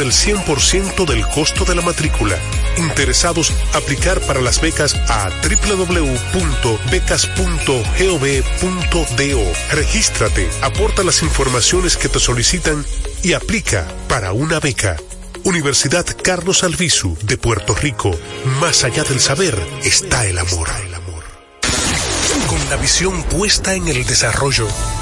el 100% del costo de la matrícula. Interesados, aplicar para las becas a www.becas.gov.do. Regístrate, aporta las informaciones que te solicitan y aplica para una beca. Universidad Carlos Alvisu de Puerto Rico. Más allá del saber está el amor. Con la visión puesta en el desarrollo,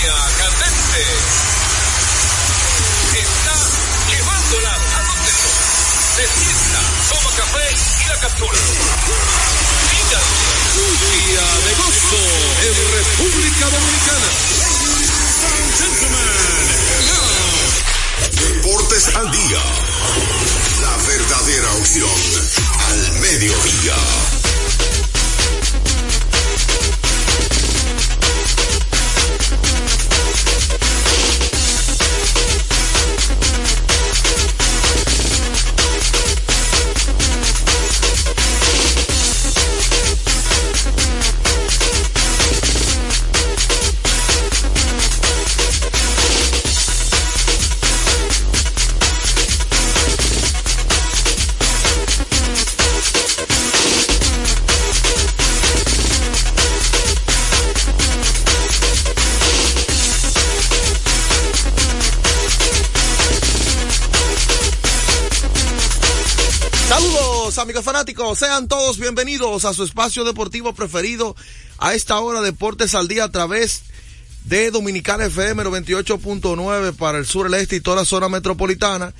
línea candente. Está llevándola a donde Se sienta, toma café y la captura. Día de gozo en República Dominicana. Deportes al día. La verdadera opción al mediodía. Fanáticos, sean todos bienvenidos a su espacio deportivo preferido a esta hora Deportes al Día a través de Dominicana FM 98.9 para el sur, el este y toda la zona metropolitana.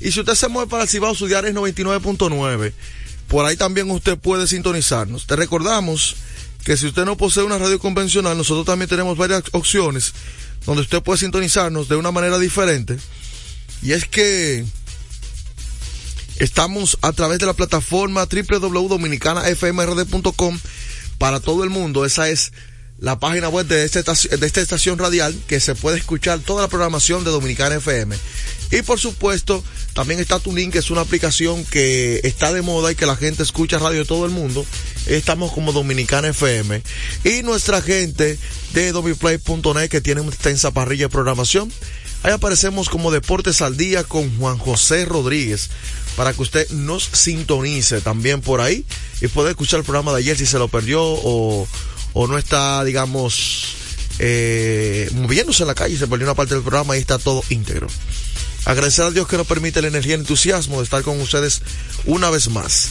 Y si usted se mueve para el Cibao, su diario es 99.9. Por ahí también usted puede sintonizarnos. Te recordamos que si usted no posee una radio convencional, nosotros también tenemos varias opciones donde usted puede sintonizarnos de una manera diferente. Y es que Estamos a través de la plataforma www.dominicanafmrd.com para todo el mundo. Esa es la página web de, este, de esta estación radial que se puede escuchar toda la programación de Dominicana FM. Y por supuesto, también está TuneIn, que es una aplicación que está de moda y que la gente escucha radio de todo el mundo. Estamos como Dominicana FM. Y nuestra gente de domiplay.net que tiene una extensa parrilla de programación. Ahí aparecemos como Deportes al Día con Juan José Rodríguez para que usted nos sintonice también por ahí y pueda escuchar el programa de ayer si se lo perdió o, o no está, digamos, eh, moviéndose en la calle, se perdió una parte del programa y está todo íntegro. Agradecer a Dios que nos permite la energía y el entusiasmo de estar con ustedes una vez más.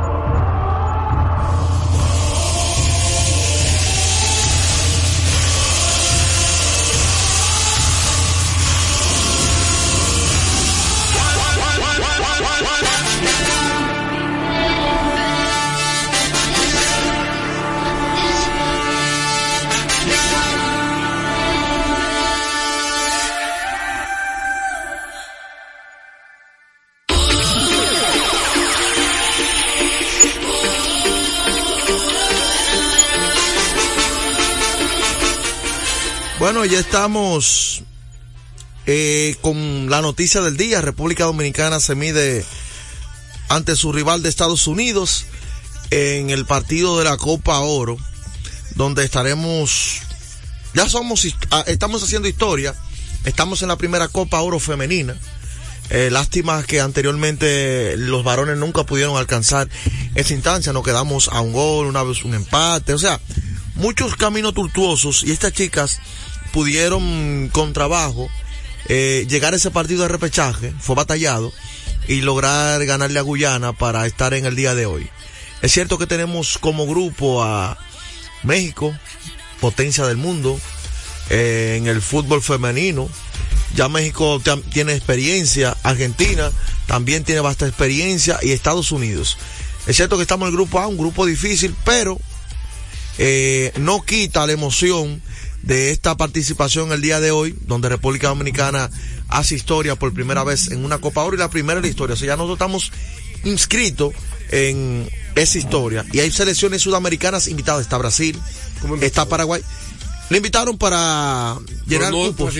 Bueno, ya estamos eh, con la noticia del día. República Dominicana se mide ante su rival de Estados Unidos en el partido de la Copa Oro, donde estaremos, ya somos, estamos haciendo historia, estamos en la primera Copa Oro femenina. Eh, lástima que anteriormente los varones nunca pudieron alcanzar esa instancia, nos quedamos a un gol, una vez un empate, o sea, muchos caminos tortuosos y estas chicas pudieron con trabajo eh, llegar a ese partido de repechaje, fue batallado, y lograr ganarle a Guyana para estar en el día de hoy. Es cierto que tenemos como grupo a México, potencia del mundo, eh, en el fútbol femenino. Ya México tiene experiencia, Argentina también tiene bastante experiencia y Estados Unidos. Es cierto que estamos en el grupo A, un grupo difícil, pero eh, no quita la emoción de esta participación el día de hoy, donde República Dominicana hace historia por primera vez en una Copa Oro y la primera en la historia. O sea, ya nosotros estamos inscritos en esa historia. Y hay selecciones sudamericanas invitadas. Está Brasil, ¿Cómo está? Paraguay. Le invitaron para llenar no cupos.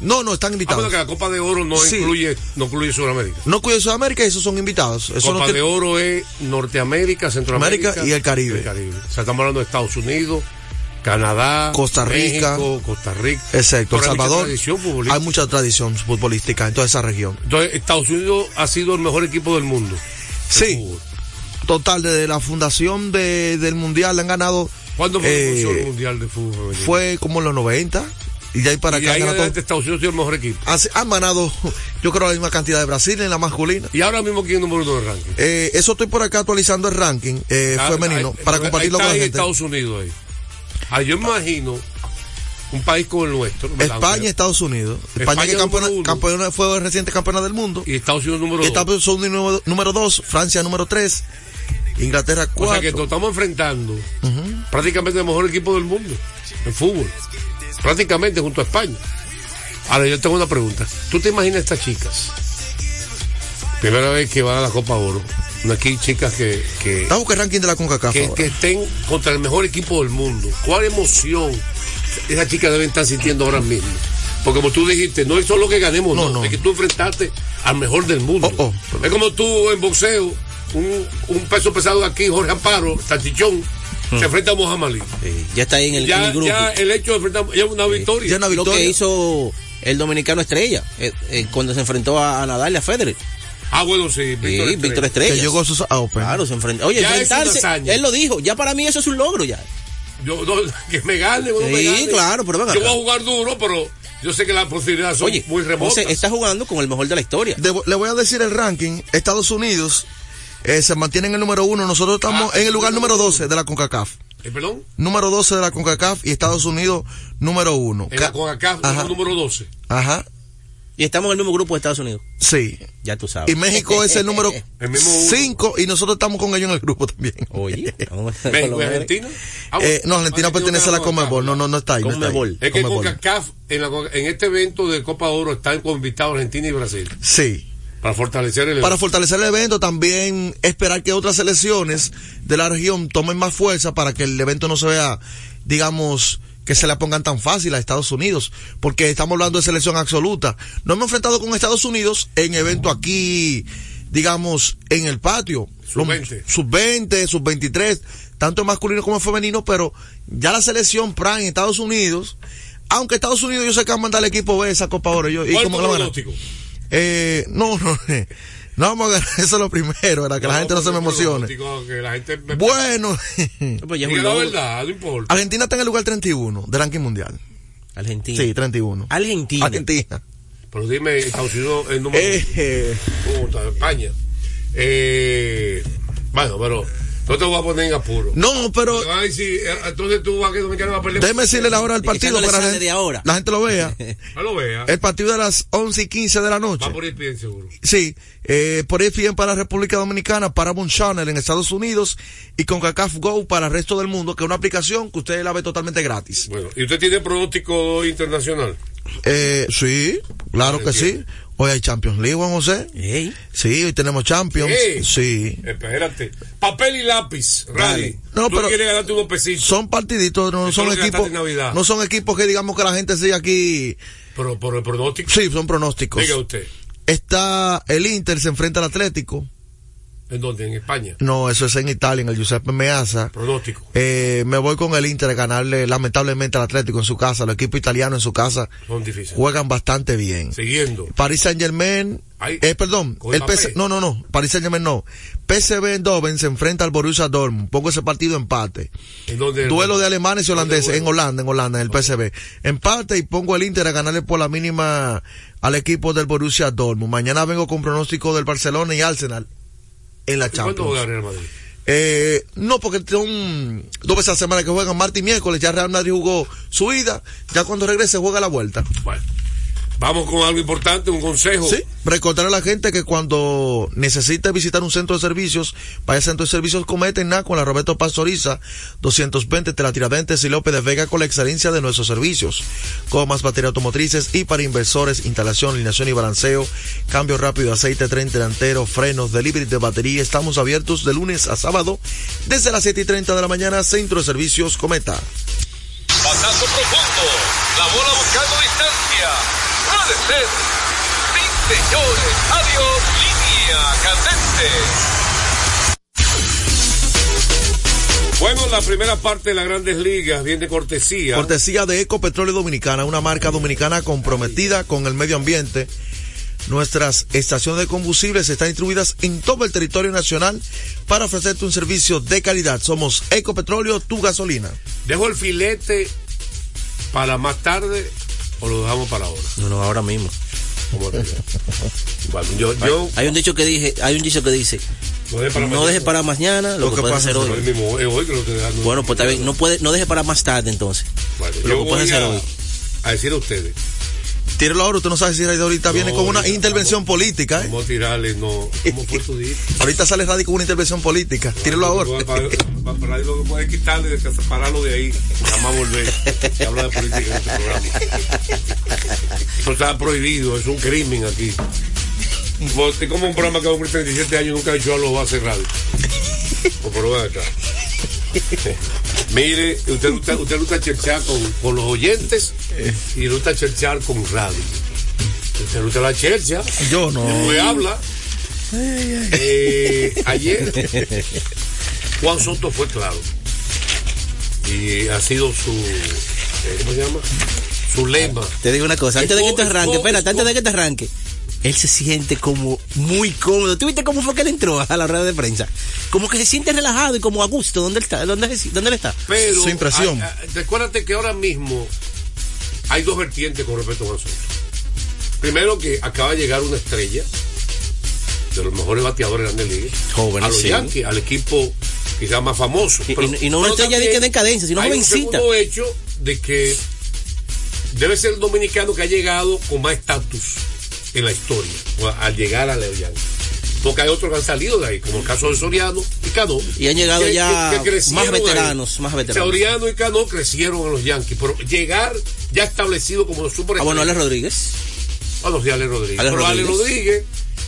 No, no, están Ah, invitados. bueno, que la Copa de Oro no Sí. incluye, no incluye Sudamérica. No cuida Sudamérica, esos son invitados. Eso Copa no tiene- de Oro es Norteamérica, Centroamérica América y el Caribe. O sea, estamos hablando de Estados Unidos, Canadá, Costa Rica. México, Costa Rica. Exacto, El Pero hay mucha Salvador. Hay mucha tradición futbolística en toda esa región. Entonces, Estados Unidos ha sido el mejor equipo del mundo. de Sí. fútbol. Total, desde la fundación de- del Mundial han ganado. ¿Cuándo fue eh, el Mundial de Fútbol femenino? Fue como en los 90. Y de ahí para acá Estados Unidos ha sido el mejor equipo. Han, han ganado, yo creo, la misma cantidad de Brasil en la masculina. Y ahora mismo, ¿quién es el número uno del ranking? Eh, eso estoy por acá actualizando el ranking eh, Ah, femenino ahí- para compartirlo con la gente. Estados Unidos ahí. Ah, yo me imagino un país como el nuestro. ¿verdad? España y Estados Unidos. España, España que campeona, campeona- fue reciente campeona del mundo. Y Estados Unidos número dos. Estados Unidos número, número dos, Francia número tres, Inglaterra O sea cuatro. que nos estamos enfrentando prácticamente el mejor equipo del mundo en fútbol. Prácticamente junto a España. Ahora yo tengo una pregunta. ¿Tú te imaginas estas chicas? Primera vez que van a la Copa Oro. Aquí chicas que, que, Estamos buscando el ranking de la CONCACAF que, estén contra el mejor equipo del mundo. ¿Cuál emoción esas chicas deben estar sintiendo ahora mismo? Porque como tú dijiste, no es solo que ganemos, No, no, no. es que tú enfrentaste al mejor del mundo. Oh, oh. Es como tú en boxeo, un, un peso pesado de aquí, Jorge Amparo, Salchichón, se enfrenta a Mohamed Ali. Sí, ya está ahí en el, en Ya, el grupo. ya el hecho de enfrentar ya una victoria. Ya una Lo que hizo el dominicano Estrella eh, eh, cuando se enfrentó a, a Nadal y a Federer. Ah, bueno, sí, Sí, Víctor Estrella. Víctor Estrella. que llegó a sus Open. Claro, se enfrentó. Oye, Ya es una enfrentarse. Él lo dijo. Ya para mí eso es un logro ya. Yo, no, que me gane, no me Sí, gane. claro, pero ven Yo voy a jugar duro, pero yo sé que las posibilidades son Oye, muy remotas. José, está jugando con el mejor de la historia. Le voy a decir el ranking. Estados Unidos eh, se mantiene en el número uno. Nosotros estamos Ah, en el lugar número número uno. 12 de la CONCACAF. Eh, ¿Perdón? Número 12 de la CONCACAF y Estados Unidos número uno. En la Ca- CONCACAF, número 12. Ajá. Y estamos en el mismo grupo de Estados Unidos. Sí. Ya tú sabes. Y México es el número El mismo uno. 5 y nosotros estamos con ellos en el grupo también. Oye, México y. Argentina. Ah, Eh, no, Argentina ah, pertenece a la. Comebol. No, no, no está ahí. No está ahí. Conmebol. Es que. CONCACAF, en, la, en este evento de Copa Oro, están invitados Argentina y Brasil. Sí. Para fortalecer el Para fortalecer el evento, también esperar que otras selecciones de la región tomen más fuerza para que el evento no se vea, digamos, que se la pongan tan fácil a Estados Unidos, porque estamos hablando de selección absoluta. No hemos enfrentado con Estados Unidos en evento aquí, digamos, en el patio. Sub-20. Sub-20, sub-23, tanto masculino como femenino, pero ya la selección Prime en Estados Unidos, aunque Estados Unidos yo sé que van a mandar al equipo B esa Copa Oro. Yo, ¿y ¿Cuál es cómo tu la? Eh, no, no, no vamos a ganar, eso es lo primero, ¿verdad? que la gente no se me emocione. pronóstico, Que la gente me... Bueno, Pues ya es la verdad, no importa. Argentina está en el lugar 31 del ranking mundial. Argentina. Sí, 31. Argentina. Argentina. Pero dime, Estados Unidos es el número Eh, eh, ¿Cómo está? España. Eh, bueno, pero no te voy a poner en apuro. no, pero Te van a decir, eh, entonces tú vas a que Dominicana va a perder. déjeme decirle la hora del partido no para la, de ahora. la gente lo vea. Lo vea. El partido de las 11 y 15 de la noche. Va por ir bien seguro. Sí, eh, por ESPN para República Dominicana, Paramount Channel en Estados Unidos y con CACAF Go para el resto del mundo, que es una aplicación que usted la ve totalmente gratis. Bueno, ¿y usted tiene pronóstico internacional? Eh, sí, claro que sí. Hoy hay Champions League, Juan José. Ey. Sí, hoy tenemos Champions. Sí. Sí. Espérate. Papel y lápiz, Rally. No, tú pero- quieres ganarte unos pesitos. Son partiditos, no son equipos. No son equipos que digamos que la gente sigue aquí. Pero por el pronóstico. Sí, son pronósticos. Diga usted. Está el Inter, se enfrenta al Atlético. ¿En dónde? En España. No, eso es en Italia, en el Giuseppe Meazza. Pronóstico. Eh, me voy con el Inter a ganarle lamentablemente al Atlético en su casa. Los equipos italianos en su casa Son difíciles. juegan bastante bien. Siguiendo. Paris Saint Germain, Ay, eh, perdón, el. PS, no, no, no, Paris Saint Germain no. PSV Eindhoven se enfrenta al Borussia Dortmund. Pongo ese partido empate. ¿En dónde? Duelo de alemanes y holandeses ¿Dónde en Holanda, en Holanda, en el PSV. Empate y pongo el Inter a ganarle por la mínima al equipo del Borussia Dortmund. Mañana vengo con pronóstico del Barcelona y Arsenal en la ¿Y ¿Cuánto va a Champions. ganar el Madrid? Eh, no, porque son dos veces a la semana que juegan martes y miércoles. Ya Real Madrid jugó su ida. Ya cuando regrese juega la vuelta. Bueno, vamos con algo importante, un consejo. Sí, recordar a la gente que cuando necesite visitar un centro de servicios, vaya al centro de servicios Cometa nada con la Roberto Pastoriza, 220 de la Tiradentes y López de Vega con la excelencia de nuestros servicios. Comas, baterías automotrices y para inversores, instalación, alineación y balanceo, cambio rápido de aceite, tren delantero, frenos, delivery de batería. Estamos abiertos de lunes a sábado desde las 7 y 30 de la mañana, Centro de Servicios Cometa. Pasando profundo. La bola buscando distancia. Ser. Sí, señores. Adiós. Línea candente. Bueno, la primera parte de las grandes ligas viene de cortesía. Cortesía de Ecopetróleo Dominicana, una marca dominicana comprometida con el medio ambiente. Nuestras estaciones de combustibles están distribuidas en todo el territorio nacional para ofrecerte un servicio de calidad. Somos Ecopetróleo, tu gasolina. Dejo el filete para más tarde o lo dejamos para ahora. No, no, ahora mismo. Bueno, yo, yo Hay un dicho que dije, hay un dicho que dice, para no mañana. deje para mañana lo, Lo que pasa hacer Hoy hoy. mismo, es hoy que lo. Bueno, pues está bien, no puede, no deje para más tarde entonces. Lo que puedes voy hacer a, hoy. a decir a ustedes. Tírelo ahora, usted no sabe si ahorita viene No, con una intervención vamos- política. ¿eh? Vamos a tirarle, no. ¿Cómo fue tu día? Ahorita sale Radio con una intervención política. Tírelo ahora. Para, para, para lo que puede quitarle, separarlo de ahí, jamás volver. Se habla de política en este programa. Eso está prohibido, es un crimen aquí. Usted como un programa que va a cumplir 37 años nunca ha dicho algo va a cerrar. O por acá. Mire, usted gusta, usted gusta cherchar con, con los oyentes y le gusta cherchar con radio. Usted gusta la chercha. Yo no. Después habla. Eh, ayer Juan Soto fue claro. Y ha sido su. eh, ¿Cómo se llama? Su lema. Te digo una cosa, antes de que te arranque, espérate, antes de que te arranque. Él se siente como muy cómodo. ¿Tú viste cómo fue que él entró a la rueda de prensa? Como que se siente relajado y como a gusto. ¿Dónde él está? ¿Dónde, dónde él está? Pero. Su impresión. recuérdate que ahora mismo hay dos vertientes con respecto a Juan Soto. Primero que acaba de llegar una estrella de los mejores bateadores de Grandes Ligas. Joven, a los sí. Yankees, al equipo quizás más famoso. Y- no una estrella de que de decadencia, sino hay un jovencita. segundo hecho de que debe ser el dominicano que ha llegado con más estatus en la historia al llegar a los Yankees. Porque hay otros que han salido de ahí, como el caso de Soriano y Cano. Y han llegado ya más veteranos, más veteranos. Soriano y Cano crecieron en los Yankees, pero llegar ya establecido como super Ah, bueno, Alex Rodríguez. bueno, sí, Ale Rodríguez. Ale Pero Ale Rodríguez. Rodríguez,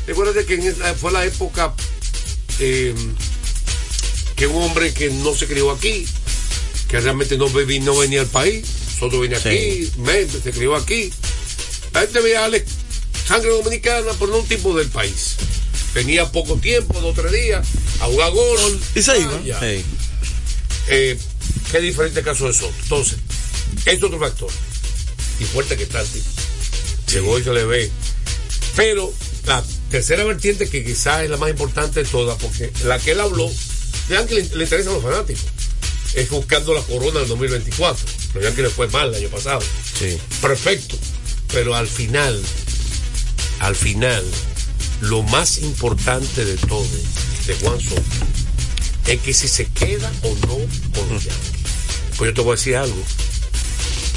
recuérdate que en esa- fue la época eh, que un hombre que no se crió aquí, que realmente no, no venía al país, solo venía Sí. aquí, me- se crió aquí. La gente veía a Ale sangre dominicana, pero no un tipo del país. Tenía poco tiempo, dos o tres días, a jugar gol. Y se iba. Ah. Sí. Eh, qué diferente caso de Soto. Entonces, es otro factor. Y fuerte que está el tipo. Llegó y se le ve. Pero la tercera vertiente, que quizás es la más importante de todas, porque la que él habló, vean que le, le interesa a los fanáticos, es buscando la corona del 2024. Pero vean que le fue mal el año pasado. Sí. Perfecto. Pero al final, al final, lo más importante de todo, de Juan Soto, es que si se queda o no con los Yankees. Pues yo te voy a decir algo.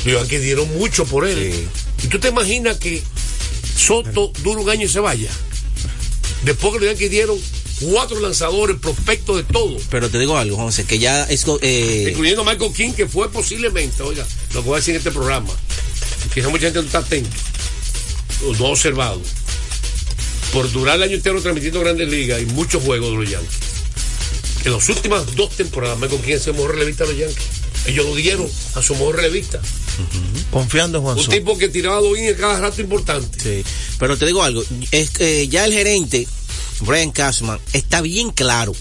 Los Yankees dieron mucho por él. ¿Y tú te imaginas que Soto dura un año y se vaya? Después que los Yankees dieron cuatro lanzadores, prospectos de todo, Pero te digo algo, José, que ya es. Eh, incluyendo a Michael King, que fue posiblemente, oiga, lo que voy a decir en este programa, quizá mucha gente no está atenta, o no ha observado, por durar el año entero transmitiendo grandes ligas y muchos juegos de los Yankees. En las últimas dos temporadas, Michael King es el mejor relevista de los Yankees. Ellos lo dieron a su mejor relevista. Confiando en Juan Un tipo que tiraba dos innings cada rato importante. Sí, pero te digo algo, es que ya el gerente, Brian Cashman, está bien claro.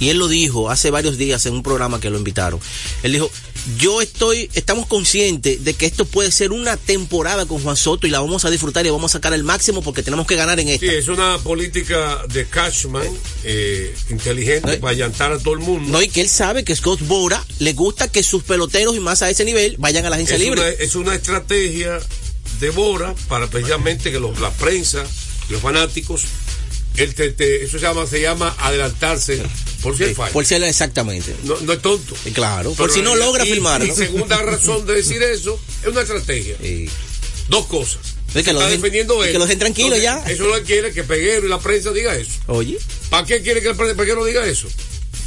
Y él lo dijo hace varios días en un programa que lo invitaron. Él dijo, yo estoy, estamos conscientes de que esto puede ser una temporada con Juan Soto y la vamos a disfrutar y vamos a sacar el máximo porque tenemos que ganar en esta. Sí, es una política de Cashman eh, inteligente para llantar a todo el mundo. No, y que él sabe que Scott Bora le gusta que sus peloteros y más a ese nivel vayan a la agencia es libre. Una, es una estrategia de Bora para precisamente que los, la prensa los fanáticos, él te- te- eso se llama, se llama adelantarse Por si hay Sí, fallo. por ser exactamente. No, no es tonto. Eh, Claro, por si no logra y-. Y segunda razón de decir eso es una estrategia. Sí. Dos cosas. Es que lo Está dejen- defendiendo él. que lo dejen tranquilo Entonces, ya. Eso no quiere que Peguero y la prensa diga eso. Oye, ¿Para qué quiere que el Peguero diga eso?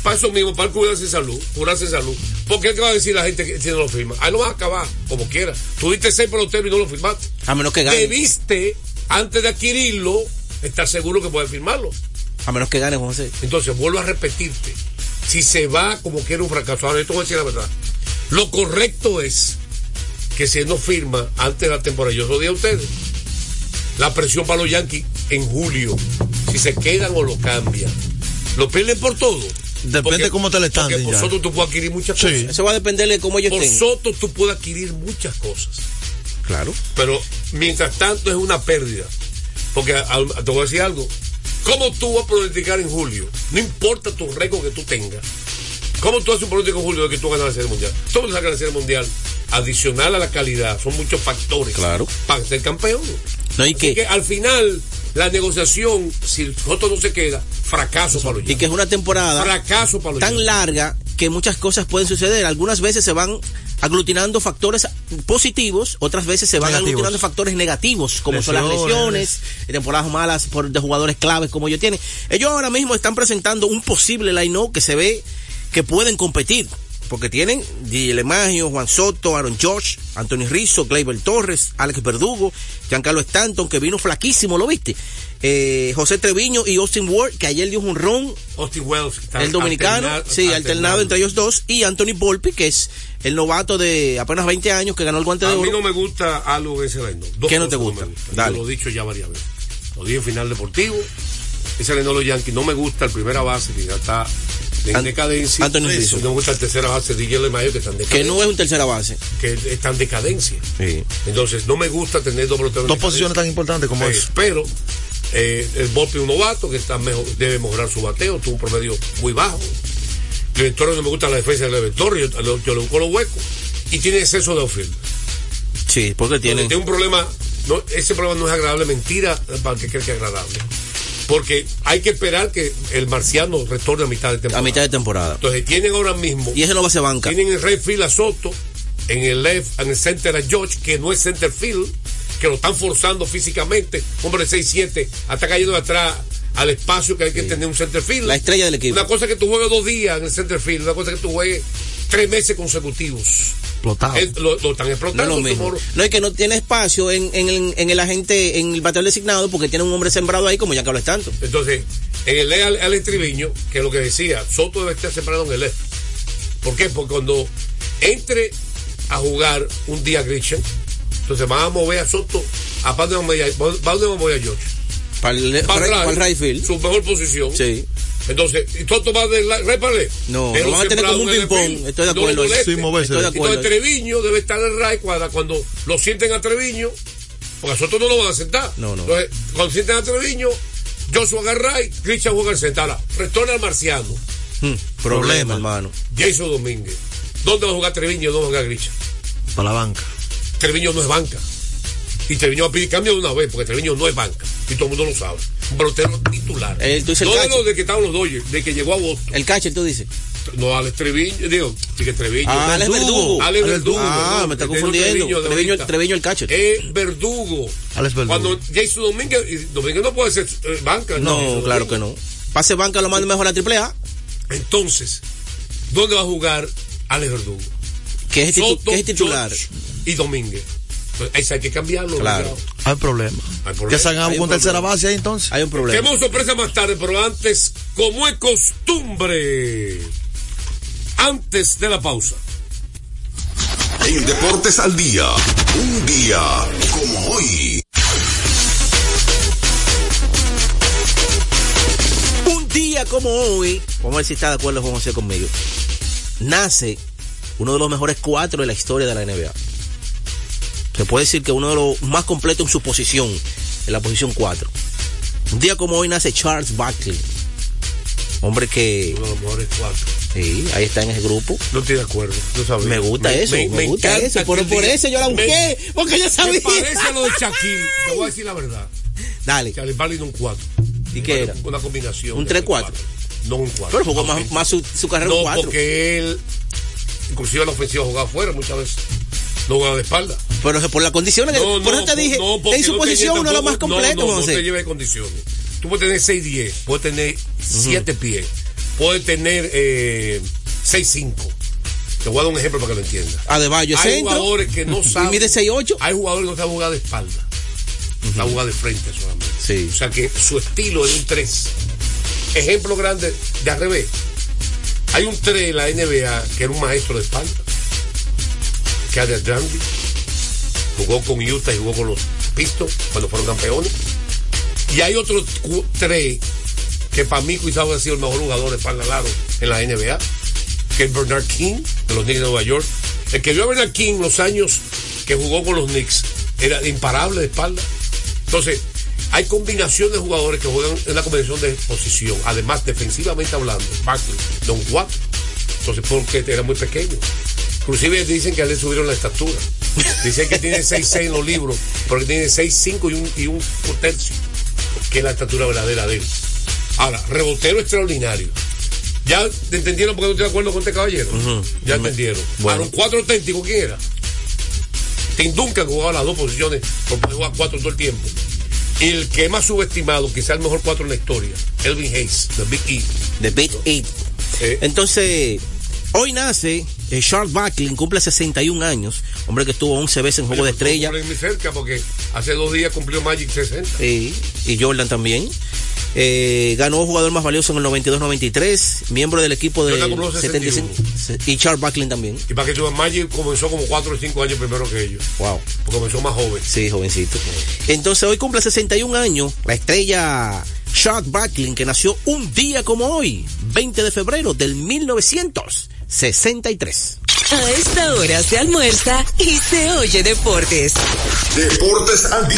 Para eso mismo, para cuidarse salud, curarse salud. ¿Por qué va a decir la gente que si no lo firma? Ahí lo vas a acabar, como quiera. Tú diste seis peloteros y no lo firmaste. a menos que gane. Debiste, antes de adquirirlo, estar seguro que puedes firmarlo. A menos que gane, José. Entonces, vuelvo a repetirte. Si se va como quiera un fracaso, ahora esto voy a decir la verdad. Lo correcto es que si no firma antes de la temporada, yo lo dije a ustedes, la presión para los Yankees en julio, si se quedan o lo cambian. Lo pierden por todo. Depende cómo te le están, Porque por ya. Soto tú puedes adquirir muchas Sí. cosas. Eso va a depender de cómo ellos Por estén. Soto tú puedes adquirir muchas cosas. Claro. Pero mientras tanto es una pérdida. Porque a- a- te voy a decir algo. ¿Cómo tú vas a pronosticar en julio? No importa tu récord que tú tengas. ¿Cómo tú haces un pronóstico en julio de que tú ganas la Serie Mundial? A ganar la Serie Mundial. Adicional a la calidad, son muchos factores Claro. para ser campeón. No, y Así que, que al final, la negociación, si Soto no se queda, fracaso para los y que es una temporada Fracaso para los tan larga que muchas cosas pueden suceder. Algunas veces se van aglutinando factores positivos, otras veces se van Negativos. aglutinando factores negativos, como son las Lesiones. temporadas malas por, de jugadores claves como ellos tienen. Ellos ahora mismo están presentando un posible line-up que se ve que pueden competir. Porque tienen DJ LeMagio, Juan Soto, Aaron George, Anthony Rizzo, Gleyber Torres, Alex Verdugo, Giancarlo Stanton, que vino flaquísimo, ¿lo viste? Eh, José Treviño y Austin Ward, que ayer dio un ron Austin Wells. el dominicano, alterna- sí, alternado entre ellos dos, y Anthony Volpi, que es el novato de apenas 20 años que ganó el guante de A mí oro. no me gusta algo en ese reino. Dos ¿Qué no te gusta? gustan. Dale. Yo lo he dicho ya varias veces. Lo dije en final deportivo. Ese de los Yankees no me gusta el primera base que ya está en An- decadencia. Eso. Rizzo. No me gusta el tercera base DJ LeMayo que está en que decadencia. no es un tercera base. que está en decadencia. Sí. Entonces no me gusta tener dos Dos decadencia. posiciones tan importantes como Sí, eso. Pero eh, el Volpi es un novato que está mejor, debe mejorar su bateo, tuvo un promedio muy bajo. Level Torres no me gusta la defensa de Level Torres, yo, yo- yo le busco los huecos. Y tiene exceso de outfield. Sí, porque tiene. Tiene un problema, no, ese problema no es agradable, mentira para el que cree que es agradable. Porque hay que esperar que el marciano retorne a mitad de temporada. A mitad de temporada. Entonces tienen ahora mismo, Y ese no va a ser banca. tienen en right field a Soto, en el left, en el center a George, que no es center field, que lo están forzando físicamente, hombre 6-7, está cayendo de atrás al espacio que hay que tener un center field. La estrella del equipo. Una cosa que tú juegues dos días en el center field, una cosa que tú juegues tres meses consecutivos. Explotado. Es- lo, lo están No es explotando. lo mismo. Tomorrow. No, y que no tiene espacio en, en, el- en el agente, en el bateador designado, porque tiene un hombre sembrado ahí como Giancarlo Stanton. Entonces, en el al, al estribillo, que es lo que decía, Soto debe estar separado en el left. ¿Por qué? Porque cuando entre a jugar un día Grisham, entonces van a mover a Soto, ¿a para dónde vamos a a- para a George? Para el, Para para el el right field. su mejor posición. Sí. Entonces, ¿y Soto va de la- left? No, lo van a tener como un ping-pong. Estoy de acuerdo. moverse. Estoy de acuerdo. Entonces Treviño debe estar en right cuando, cuando lo sienten a Treviño, porque a Soto no lo van a sentar. No, no. Entonces, cuando sienten a Treviño, Joshua agarra right, Christian juega al centro. Ahora, retorna al marciano, Hmm, problema, Problema. hermano. Jason Domínguez. ¿Dónde va a jugar Treviño? ¿Dónde va a jugar Grisha? Para la banca. Treviño no es banca. Y Treviño va a pedir cambio de una vez, porque Treviño no es banca. Y todo el mundo lo sabe. Pelotero titular. Eh, tú dices el de los de que estaban los Dodgers, de que llegó a Boston. El catcher, tú dices. No, Alex Treviño, digo, sí que Treviño. Ah, Alex Verdugo. Alex Verdugo. Ah, me está confundiendo. Treviño Treviño, el catcher. Es Verdugo. Alex Verdugo. Cuando Jason Domínguez, Domínguez no puede ser eh, banca. No, claro que no. Pase banca lo manda mejor a triple A, Entonces, ¿dónde va a jugar Alex Verdugo? que es, titu- Soto, que es titular. George y Domínguez. Hay que cambiarlo. Claro. Hay problema. Hay problema. Que se Hay con un tercera base ahí entonces. Hay un problema. Tenemos sorpresa más tarde, pero antes, como es costumbre, antes de la pausa. En Deportes al Día, un día como hoy. Un día como hoy, vamos a ver si está de acuerdo Juan José conmigo, nace uno de los mejores cuatro de la historia de la NBA. Se puede decir que uno de los más completos en su posición, en la posición 4. Un día como hoy nace Charles Barkley, hombre que Uno de los mejores cuatro. sí, ahí está en ese grupo. No estoy de acuerdo. No sabía. Me gusta eso, me, gusta eso, por diga- eso yo la me- busqué, porque yo Me sabía. parece a lo de Shaquille. Te voy a decir la verdad. Dale, Charlie Barkley un 4. ¿y qué era? Una combinación. Un de 3-4. no un 4. Pero jugó más, más su, su carrera un No, 4. porque él, inclusive en la ofensiva jugaba afuera muchas veces. No jugaba de espalda. Pero por las condiciones, que- No, por no, eso te dije, no, en su posición uno es lo más tampoco- completo, no, no, no te lleve condiciones. Tú puedes tener 6'10, puedes tener 7 pies, puedes tener eh, 6'5. Te voy a dar un ejemplo para que lo entiendas. Adebayo es Hay centro. jugadores que no saben. mide 6'8. Hay jugadores que no saben jugar de espalda. Saben jugar de frente solamente. Sí. O sea que su estilo es un 3. Ejemplo grande de al revés. Hay un 3 en la NBA que era un maestro de espalda. De Dandy. Jugó con Utah y jugó con los Pistons cuando fueron campeones. Y hay otro 3 que para mí quizás ha sido el mejor jugador de espalda largo en la NBA. Que es Bernard King de los Knicks de Nueva York. El que vio a Bernard King los años que jugó con los Knicks era imparable de espalda. Entonces, hay combinación de jugadores que juegan en una combinación de posición. Además, defensivamente hablando, Barkley, Don 4. Entonces, porque era muy pequeño. Inclusive dicen que a él le subieron la estatura. Dicen que tiene 6'6 en los libros, porque tiene 6'5 y un, y un tercio, que es la estatura verdadera de él. Ahora, rebotero extraordinario. ¿Ya entendieron por qué no estoy de acuerdo con este caballero? Ya entendieron. Bueno. Cuatro auténtico, ¿quién era? Tim Duncan jugaba las dos posiciones, porque jugar cuatro todo el tiempo. Y el que más subestimado, quizá el mejor cuatro en la historia, Elvin Hayes, de Big E. De Big Eight. Eh, Entonces, hoy nace eh, Charles Barkley, cumple 61 años, hombre que estuvo 11 veces en Juego de Estrella, muy cerca, porque hace dos días cumplió Magic 60. eh, y Jordan también. Eh, ganó jugador más valioso en el 92-93, miembro del equipo de Jordan cumplió 75. Y Charles Barkley también. Y para que tú Magic comenzó como cuatro o cinco años primero que ellos. Wow. Porque comenzó más joven. Sí, jovencito. Entonces hoy cumple 61 años la estrella Charles Barkley, que nació un día como hoy, 20 de febrero del 1963. A esta hora se almuerza y se oye deportes. Deportes al día.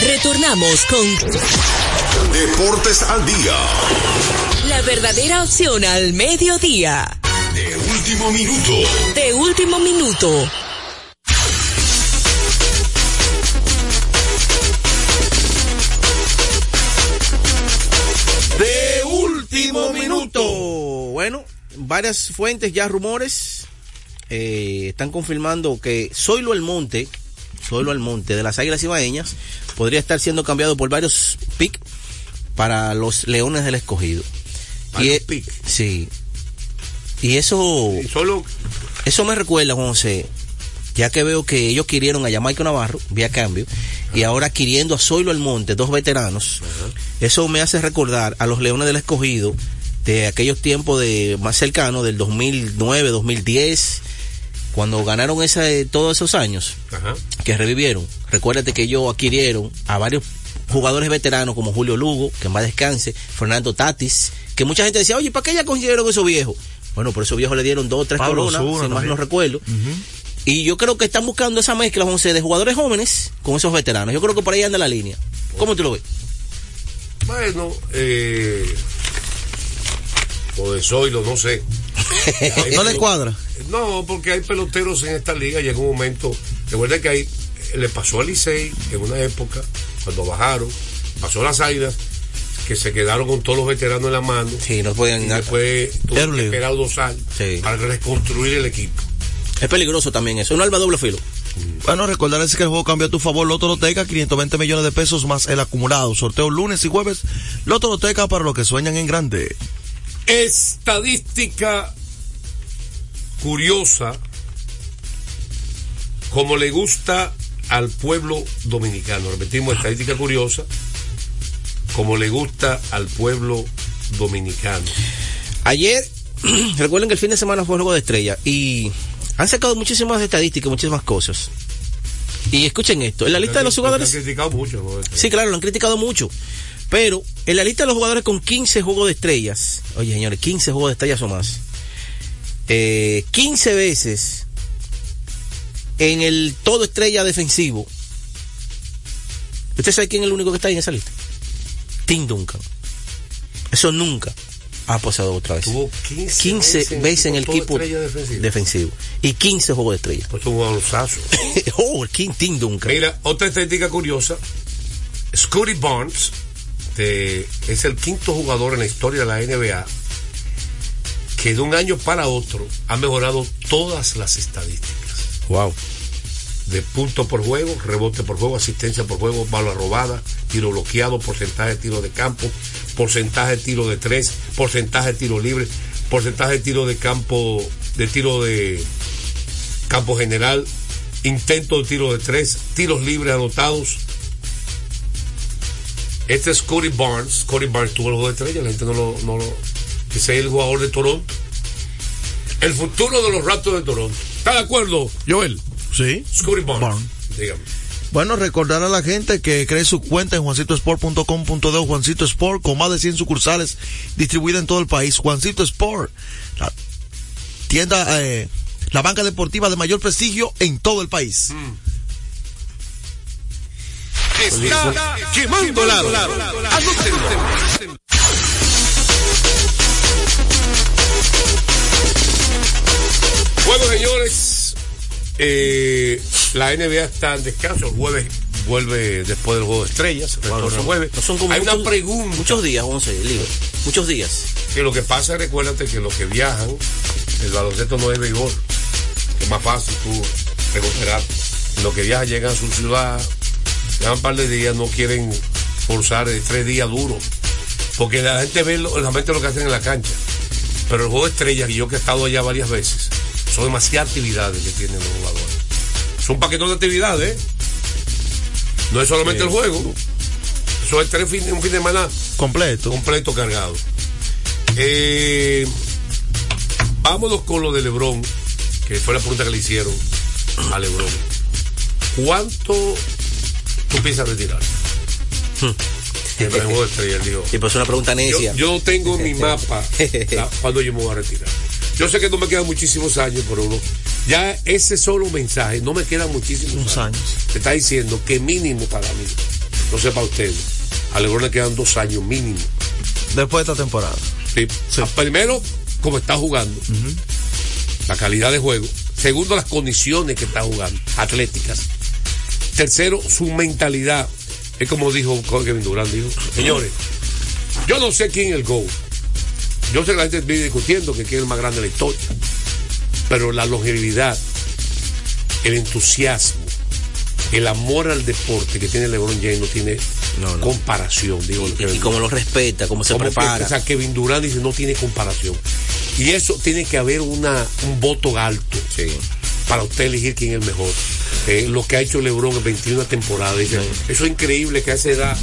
Retornamos con Deportes al día. la verdadera opción al mediodía. De último minuto. De último minuto. De último minuto. Bueno, varias fuentes, ya rumores, eh, están confirmando que Zoilo Almonte, Zoilo Almonte de las Águilas Ibaeñas, podría estar siendo cambiado por varios pick para los Leones del Escogido. Varios e- pick. Sí. Y eso, Y solo eso me recuerda, Juan José, ya que veo que ellos quirieron a Jamaica Navarro, vía cambio, y ahora adquiriendo a Zoilo Almonte, dos veteranos, eso me hace recordar a los Leones del Escogido de aquellos tiempos de más cercanos, del 2009, 2010, cuando ganaron ese, todos esos años Ajá. que revivieron. Recuérdate que ellos adquirieron a varios jugadores veteranos como Julio Lugo, que más descanse, Fernando Tatis, que mucha gente decía, oye, ¿para qué ya consiguieron esos viejos? Bueno, por esos viejos le dieron dos o tres Pablo coronas, si más no recuerdo. Y yo creo que están buscando esa mezcla, José, de jugadores jóvenes con esos veteranos. Yo creo que por ahí anda la línea. ¿Cómo tú lo ves? Bueno, eh, o de Zoilo, no sé. ¿No le cuadra? No, porque hay peloteros en esta liga y en un momento, recuerda que ahí le pasó a Licey en una época, cuando bajaron, pasó a las Aidas, que se quedaron con todos los veteranos en la mano. Sí, no pueden. Y después un que esperar dos años Sí. para reconstruir el equipo. Es peligroso también eso. Un arma de doble filo. Bueno, recordarles que el juego cambia a tu favor. Loto Loteca, 520 millones de pesos más el acumulado. Sorteo lunes y jueves. Loto Loteca para los que sueñan en grande. Estadística curiosa, como le gusta al pueblo dominicano. Repetimos, estadística curiosa, como le gusta al pueblo dominicano. Ayer, recuerden que el fin de semana fue juego de estrella y han sacado muchísimas estadísticas, muchísimas cosas. Y escuchen esto, en la lista de los Lo jugadores... han criticado mucho. ¿no? Sí, claro, lo han criticado mucho. Pero en la lista de los jugadores con 15 juegos de estrellas, oye señores, 15 juegos de estrellas o más, eh, 15 veces en el todo estrella defensivo. ¿Usted sabe quién es el único que está ahí en esa lista? Tim Duncan. Eso nunca ha pasado otra vez. Tuvo 15, 15 veces en el equipo estrella defensiva. defensivo. Y 15 juegos de estrella. Pues un balonzazo. oh, Tim Duncan. Mira, otra estadística curiosa. Scotty Barnes de- es el quinto jugador en la historia de la NBA que de un año para otro ha mejorado todas las estadísticas. Wow. De punto por juego, rebote por juego, asistencia por juego, bala robada, tiro bloqueado, porcentaje de tiro de campo, porcentaje de tiro de tres, porcentaje de tiro libre, porcentaje de tiro de campo, de tiro de campo general, intento de tiro de tres, tiros libres anotados. Este es Cody Barnes. Cody Barnes tuvo el juego de estrella, la gente no lo, no lo. Ese es el jugador de Toronto. El futuro de los Raptors de Toronto. ¿Está de acuerdo, Joel? Sí. Scotty Barnes. Barnes. Dígame. Bueno, recordar a la gente que cree su cuenta en juancitosport.com.de Juancito Sport con más de 100 sucursales distribuidas en todo el país. Juancito Sport, la tienda, eh, la banca deportiva de mayor prestigio en todo el país. Está quemando lado. Anótenlo. Bueno, señores, eh, la NBA está en descanso. El jueves vuelve después del juego de estrellas. el jueves. No son como Hay una pregunta. Muchos días, 11, libre. Muchos días. Que lo que pasa, recuérdate que los que viajan, el baloncesto no es béisbol. Es más fácil tú recuperar. Los que viajan llegan a su ciudad, llevan un par de días, no quieren forzar tres días duros. Porque la gente ve lo, la lo que hacen en la cancha. Pero el juego de estrellas, y yo que he estado allá varias veces, son demasiadas actividades que tienen los jugadores. Son un paquetón de actividades, ¿eh? No es solamente el juego. Eso es tres fin- un fin de semana Completo. completo cargado. Eh, vámonos con lo de Lebron, que fue la pregunta que le hicieron a Lebron. ¿Cuánto tú piensas retirar? Estrella, él dijo. Y pues una pregunta Yo, necia. yo no tengo en mi mapa la- cuándo yo me voy a retirar. Yo sé que no me quedan muchísimos años, pero no- ya ese solo mensaje, no me quedan muchísimos Unos años. años. Te está diciendo que mínimo para mí, no sé para ustedes, a Lebron le quedan dos años mínimo. Después de esta temporada. Sí. Ah, Primero, como está jugando, la calidad de juego. Segundo, las condiciones que está jugando, atléticas. Tercero, su mentalidad. Es como dijo Kevin Durant, dijo, señores, yo no sé quién es el GO. Yo sé que la gente vive discutiendo que quién es el más grande de la historia. Pero la longevidad, el entusiasmo, el amor al deporte que tiene LeBron James no tiene No, no. comparación, digo. Y, y como lo respeta, como se como que- prepara. o sea, Kevin Durant dice no tiene comparación. Y eso tiene que haber una, un voto alto para usted elegir quién es el mejor. Eh, lo que ha hecho LeBron en 21 temporadas. dice, Eso es increíble que a esa edad.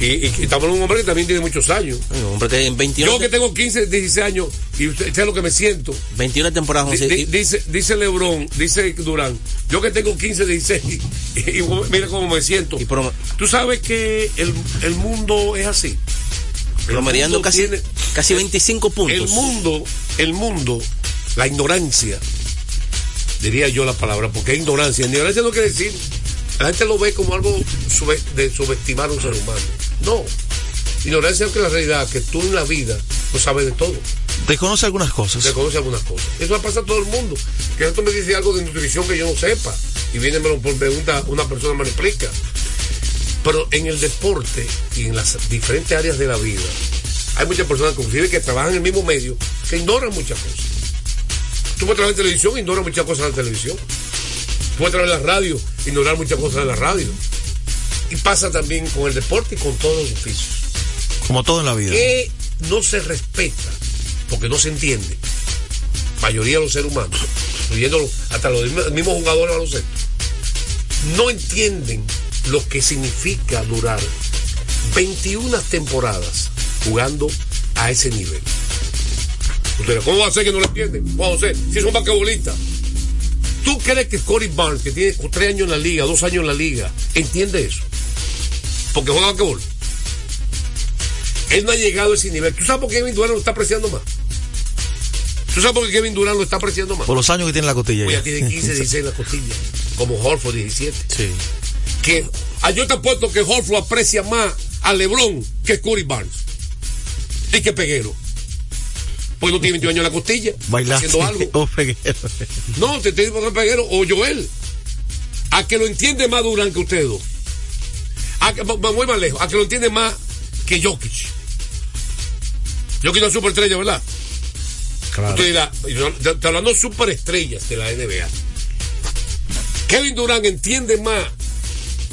Y, y, y estamos en un hombre que también tiene muchos años. Un hombre que en 21, Yo que tengo 15, 16 años y usted usted es lo que me siento. 21 temporadas, Di- 11, di- y- dice, dice LeBron, dice Durán, yo que tengo 15, 16 y, y mira cómo me siento. y Tú sabes que el, el mundo es así. El promediando casi, tiene- casi 25 puntos. el mundo, el mundo, la ignorancia, diría yo la palabra, porque es ignorancia. Ignorancia no quiere decir, la gente lo ve como algo sube- de subestimar a un ser humano. No. Ignorancia es que la realidad que tú en la vida no sabes de todo. Desconoce algunas cosas. Desconoce algunas cosas. Eso pasa a todo el mundo. Que esto me dice algo de nutrición que yo no sepa. Y viene me lo pregunta, una persona me lo explica. Pero en el deporte y en las diferentes áreas de la vida, hay muchas personas, inclusive que trabajan en el mismo medio, que ignoran muchas cosas. Tú puedes trabajar en televisión, ignorar muchas cosas de la televisión. Tú puedes trabajar en la radio, ignorar muchas cosas de la radio. Y pasa también con el deporte y con todos los oficios. Como todo en la vida. Que no se respeta, porque no se entiende. Mayoría de los seres humanos, incluyendo hasta los mismos jugadores de baloncesto, no entienden lo que significa durar 21 temporadas jugando a ese nivel. ¿Cómo va a ser que no lo entienden? Juan José, si son basquetbolistas. ¿Tú crees que Cory Barnes, que tiene tres años en la liga, dos años en la liga, entiende eso? Porque juega basquetbol. Él no ha llegado a ese nivel. ¿Tú sabes por qué Kevin Durant lo está apreciando más? ¿Tú sabes por qué Kevin Durant lo está apreciando más? Por los años que tiene la costilla. Pues ya tiene 15, 16 en la costilla. Como Horford, 17. Sí. Que, ah, yo te apuesto que Horford aprecia más a LeBron que Curry Barnes. Y que Peguero. Pues no tiene 21 años en la costilla. Bailar. Haciendo algo. Peguero. No, te estoy diciendo Peguero o Joel. A que lo entiende más Durán que ustedes dos. A que, voy más lejos. A que lo entiende más que Jokic. Jokic es una superestrella, ¿verdad? Claro. Usted dirá, te hablando de superestrellas de la NBA. Kevin Durant entiende más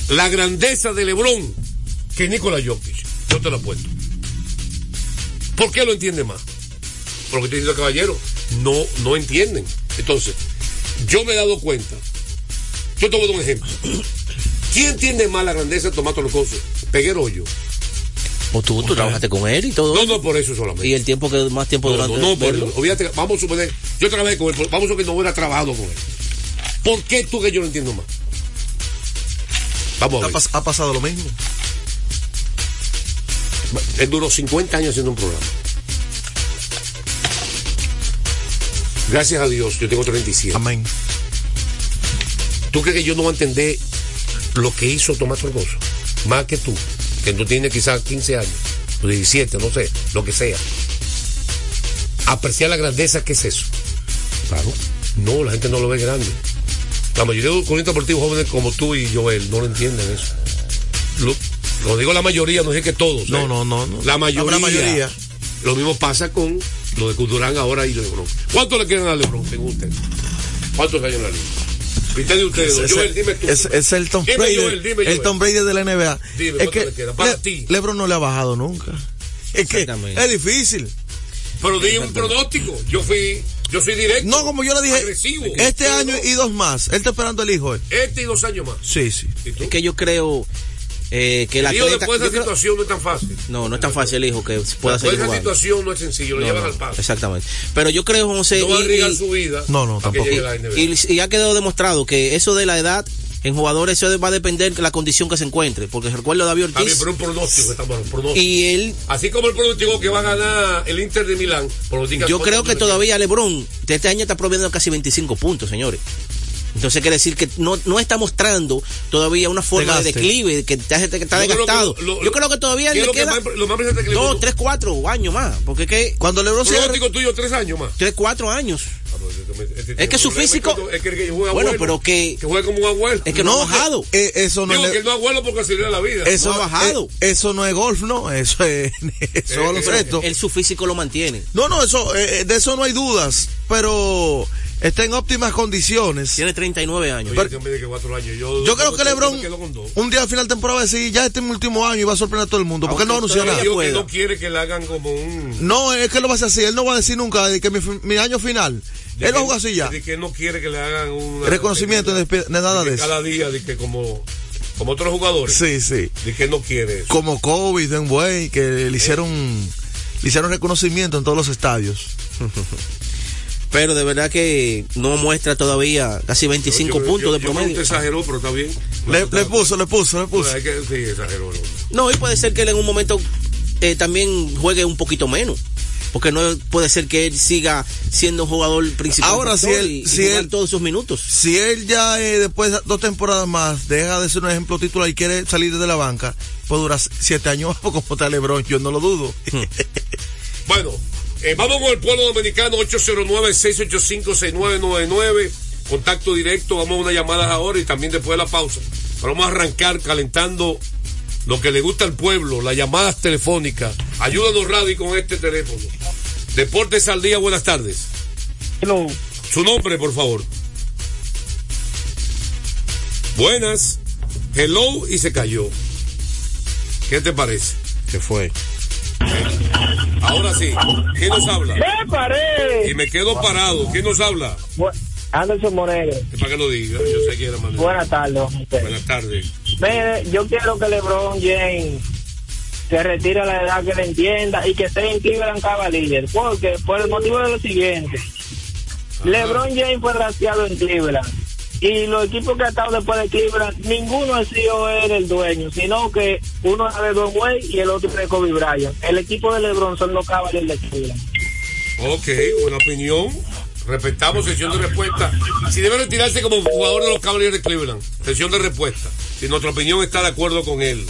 la grandeza de LeBron que Nikola Jokic. Yo te lo apuesto. ¿Por qué lo entiende más? Porque te diciendo caballero, no, no entienden. Entonces, yo me he dado cuenta. Yo te voy a dar un ejemplo. ¿Quién entiende más la grandeza de Tomato Locoso? Peguero o yo. O tú, tú trabajaste con él y todo. No, no por eso solamente. Y el tiempo que más tiempo No, no, durante no, por- verlo. olvídate, vamos a suponer, yo trabajé con él, por- vamos a suponer que no hubiera trabajado con él. ¿Por qué tú que yo no entiendo más? Vamos a Ha, ver. pas- ha pasado lo mismo. Él duró 50 años haciendo un programa. Gracias a Dios, yo tengo 37. Amén. ¿Tú crees que yo no voy a entender lo que hizo Tomás Torgoso? Más que tú, que tú tienes quizás 15 años, o 17, no sé, lo que sea. Apreciar la grandeza, ¿qué es eso? Claro. No, la gente no lo ve grande. La mayoría de los corrientes deportivos jóvenes como tú y Joel no lo entienden eso. Lo, lo digo la mayoría, no es que todos. No, ¿eh? no, no, no. La mayoría. Habrá mayoría. Lo mismo pasa con lo de Durán ahora y Lebron. ¿Cuánto le quedan a Lebron, según usted? ¿Cuántos años en la liga? Criterio de ustedes. Es, Joel, dime tú. es, es el Tom Dime, Brady, Joel, dime, el. Tom Brady de la NBA. Dime, es ¿cuánto que le queda? Para Le- ti. LeBron no le ha bajado nunca. Es que Exactamente. es difícil. Pero di un pronóstico. Yo fui, yo soy directo. No, como yo le dije, Agresivo. este año no. y dos más. Él está esperando el hijo. eh. Este y dos años más. Sí, sí. Es que yo creo eh, que el El hijo atleta. después de esa creo- situación no es tan fácil. no, no es tan fácil el hijo que pueda Después seguir de esa jugando. situación no es sencillo, lo No, llevan no, al paso. Exactamente. Pero yo creo, José, No va a y- arriesgar su vida. No, no, tampoco. Y, y ya quedó demostrado que eso de la edad en jugadores eso va a depender de la condición que se encuentre. Porque recuerdo a David Ortiz pero un pronóstico, un pronóstico. y él, Así como el pronóstico que va a ganar el Inter de Milán, yo creo que todavía LeBron de este año está promediando casi 25 puntos, señores. Entonces quiere decir que no, no está mostrando todavía una forma de declive, que está, que está que desgastado. lo- lo- yo creo que todavía ¿Qué es le lo que queda más- lo más que dos, tres, cuatro años más. Porque es que Cuando LeBron se tuyo, tres años más. tres, cuatro años. Ah, pero este- este Es que su físico- Es que, es que, que juega Bueno, abuelo, pero que- Que juega como un abuelo. Es que no, ha que- bajado. eh, eso no Digo es que él no es abuelo porque se le da la vida. eso no ha bajado. eh, eso no es golf, no. Eso es, eso es Eh, baloncesto. Él su físico lo mantiene. No, no, eso, eh, de eso no hay dudas. Pero está en óptimas condiciones. Tiene 39 años. Oye, Dios mío, que cuatro años. Yo, Yo creo que LeBron, un día al final de temporada, va a decir, ya este es mi último año y va a sorprender a todo el mundo. Porque él no va a anunciar Yo nada. digo que no quiere que le hagan como un. No, es que lo va a hacer así. Él no va a decir nunca de que mi, año final. de Él va a que- jugar así ya. De que no quiere que le hagan un. Reconocimiento de, de nada de eso. Cada día, de que como. Como otros jugadores. Sí, sí. De que no quiere eso. Como Kobe, Den Way, que le hicieron, le hicieron reconocimiento en todos los estadios. Pero de verdad que no muestra todavía casi 25 Yo- puntos yo- de promedio. usted exageró, pero está bien. Le, le puso, le puso, le puso. Hay que, sí, exageró. ¿no? No, y puede ser que él en un momento eh, también juegue un poquito menos. Porque no puede ser que él siga siendo un jugador principal. Ahora, si él- y- si él- todos esos minutos. Si él ya eh, después de dos temporadas más deja de ser un ejemplo titular y quiere salir de la banca, puede durar siete años como está LeBron, yo no lo dudo. Bueno, eh, vamos con el pueblo dominicano 809-685-6999. Contacto directo, vamos a unas llamadas ahora y también después de la pausa. Pero vamos a arrancar calentando lo que le gusta al pueblo, las llamadas telefónicas. Ayúdanos, Radi, con este teléfono. Deportes al día, buenas tardes. Su nombre, por favor. Buenas. Hello y se cayó. ¿Qué te parece? ¿Qué fue? Ahora sí. ¿Quién nos habla? ¡Me paré! Y me quedo parado. ¿Quién nos habla? Bu- Anderson Moreno. Es para que lo diga. Yo sé que era Manuel. Buenas tardes. José. Buenas tardes. Mire, yo quiero que LeBron James se retire a la edad que le entienda y que esté en Cleveland Cavaliers. Porque, por el motivo de lo siguiente. LeBron James fue raciado en Cleveland. Y los equipos que ha estado después de Cleveland, ninguno ha sido él el dueño, sino que uno es de Don Way y el otro es de Kobe Bryant. El equipo de LeBron son los Cavaliers de Cleveland. Ok, buena opinión. Respetamos sesión de respuesta. Si debe retirarse como jugador de los Cavaliers de Cleveland, sesión de respuesta. Si nuestra opinión está de acuerdo con él,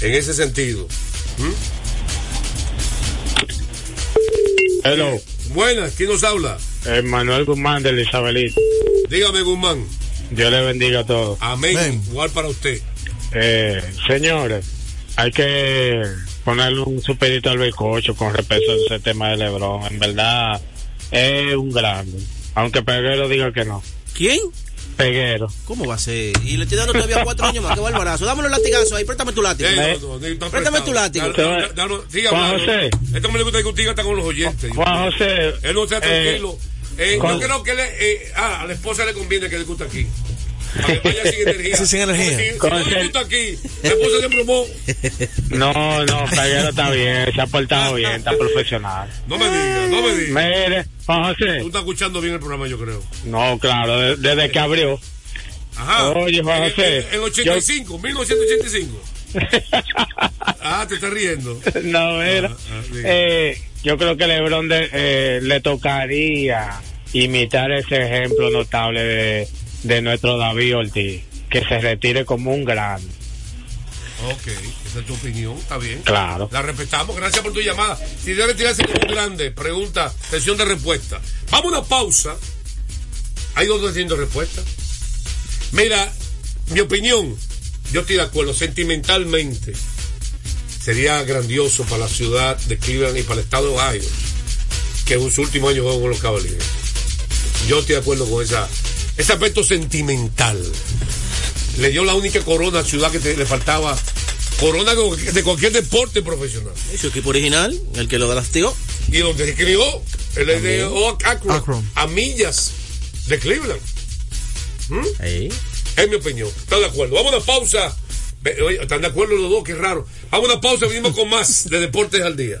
en ese sentido. ¿Mm? Hello, Buenas, ¿quién nos habla? Manuel Guzmán de Isabelita. Dígame, Guzmán. Dios le bendiga a todos. Amén. Igual para usted. Eh, señores, hay que ponerle un superito al bizcocho con respecto a ese tema de Lebron. En verdad, es un grande. Aunque Peguero diga que no. ¿Quién? Peguero. ¿Cómo va a ser? Y le estoy dando todavía cuatro años más. Qué barbarazo. Dame los latigazos ahí. Préstame tu látigo. Eh, no, no, no, Préstame tu látigo. Juan. José. Esto me le gusta discutir hasta con los oyentes. Juan José. Él no está eh, tranquilo. Eh, yo creo que le, eh, ah, a la esposa le conviene que discuta aquí. Para que vaya sin energía. Sin energía. Si, si no aquí. No, no, está bien, se ha portado bien, está profesional. No me diga, no me diga. Mire, Juan José. Tú estás escuchando bien el programa, yo creo. No, claro, de- desde que abrió. Ajá. Oye, Juan En- José, En, en 85, 1985. Ah, te estás riendo. no, era. Ah, ah. Eh, yo creo que LeBron de- eh, le tocaría imitar ese ejemplo notable de, de nuestro David Ortiz, que se retire como un gran. Ok, esa es tu opinión, está bien. Claro. La respetamos, gracias por tu llamada. Si debe retirarse como un grande, pregunta, sesión de respuesta. Vamos a una pausa. Hay dos haciendo respuesta. Mira, mi opinión, yo estoy de acuerdo, sentimentalmente, sería grandioso para la ciudad de Cleveland y para el estado de Ohio que en sus últimos años jueguen con los Cavaliers. Yo estoy de acuerdo con esa, ese aspecto sentimental. Le dio la única corona a la ciudad que te- le faltaba. Corona de, de cualquier deporte profesional. ¿Y su equipo original? El que lo drafteó. Y donde se crió, el de. Oak Akron, Akron. a millas de Cleveland. ¿Mm? Ahí. Es mi opinión. ¿Están de acuerdo? Vamos a una pausa. Oye, ¿Están de acuerdo los dos? Qué raro. Vamos a una pausa, venimos con más de Deportes al Día.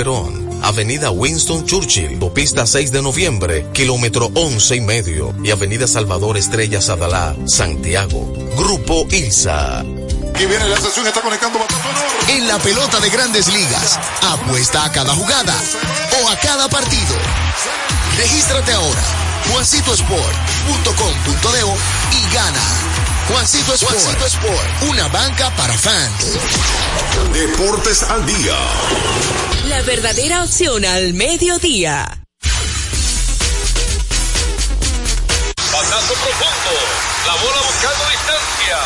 Avenida Winston Churchill, Autopista 6 de Noviembre, kilómetro 11 y medio, y Avenida Salvador Estrella Sadalá, Santiago. Grupo ILSA. Y viene la estación, está conectando. En la pelota de grandes ligas, apuesta a cada jugada o a cada partido. Regístrate ahora, juancitosport.com.de y gana. Juancito Sport, Juancito Sport, una banca para fans. Deportes al día. La verdadera opción al mediodía. Batazo profundo. La bola buscando distancia.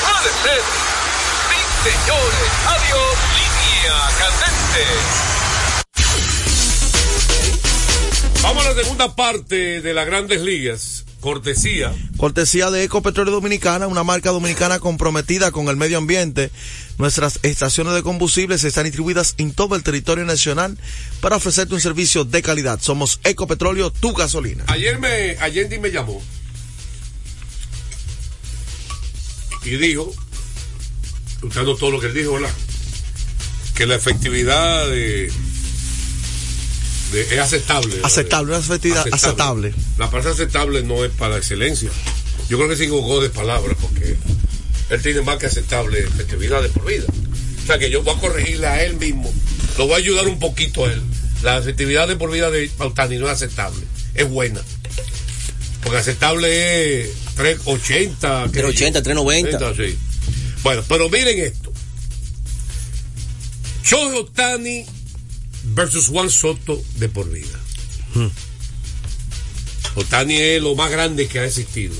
Puede ser. Sí, señores. Adiós. Línea candente. Vamos a la segunda parte de las grandes ligas. Cortesía. Cortesía de Ecopetróleo Dominicana, una marca dominicana comprometida con el medio ambiente. Nuestras estaciones de combustibles están distribuidas en todo el territorio nacional para ofrecerte un servicio de calidad. Somos Ecopetróleo, tu gasolina. Ayer me, Allende me llamó y dijo, usando todo lo que él dijo, ¿verdad? Que la efectividad de, de- es aceptable. Aceptable, una efectividad aceptable. La parte aceptable no es para excelencia. Yo creo que se equivocó de palabras porque él tiene más que aceptable efectividad de por vida. O sea que yo voy a corregirle a él mismo. Lo voy a ayudar un poquito a él. La efectividad de por vida de Pautani no es aceptable. Es buena. Porque aceptable es 380. qué sé yo. 380, 390. sí. Bueno, pero miren esto. Shohei Otani versus Juan Soto de por vida. Otani es lo más grande que ha existido.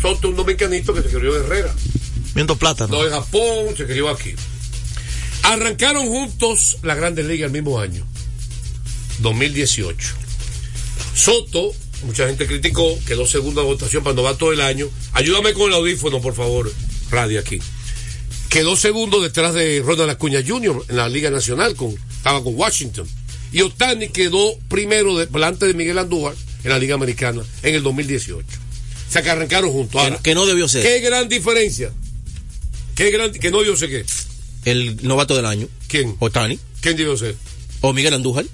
Soto un dominicanito que se crió en Herrera. Viendo plátano. No en Japón, se crió aquí. Arrancaron juntos la Grandes Ligas el mismo año, 2018. Soto, mucha gente criticó, quedó segunda votación para novato del año. Ayúdame con el audífono, por favor, radio aquí. Quedó segundo detrás de Ronald Acuña Jr. en la Liga Nacional, con, estaba con Washington. Y Otani quedó primero de- delante de Miguel Andújar en la Liga Americana en el 2018. O sea que arrancaron juntos. Ahora, que no debió ser. Qué gran diferencia. Qué gran, que no yo sé qué. El novato del año. ¿Quién? Otani. ¿Quién debió ser? O Miguel Andújar.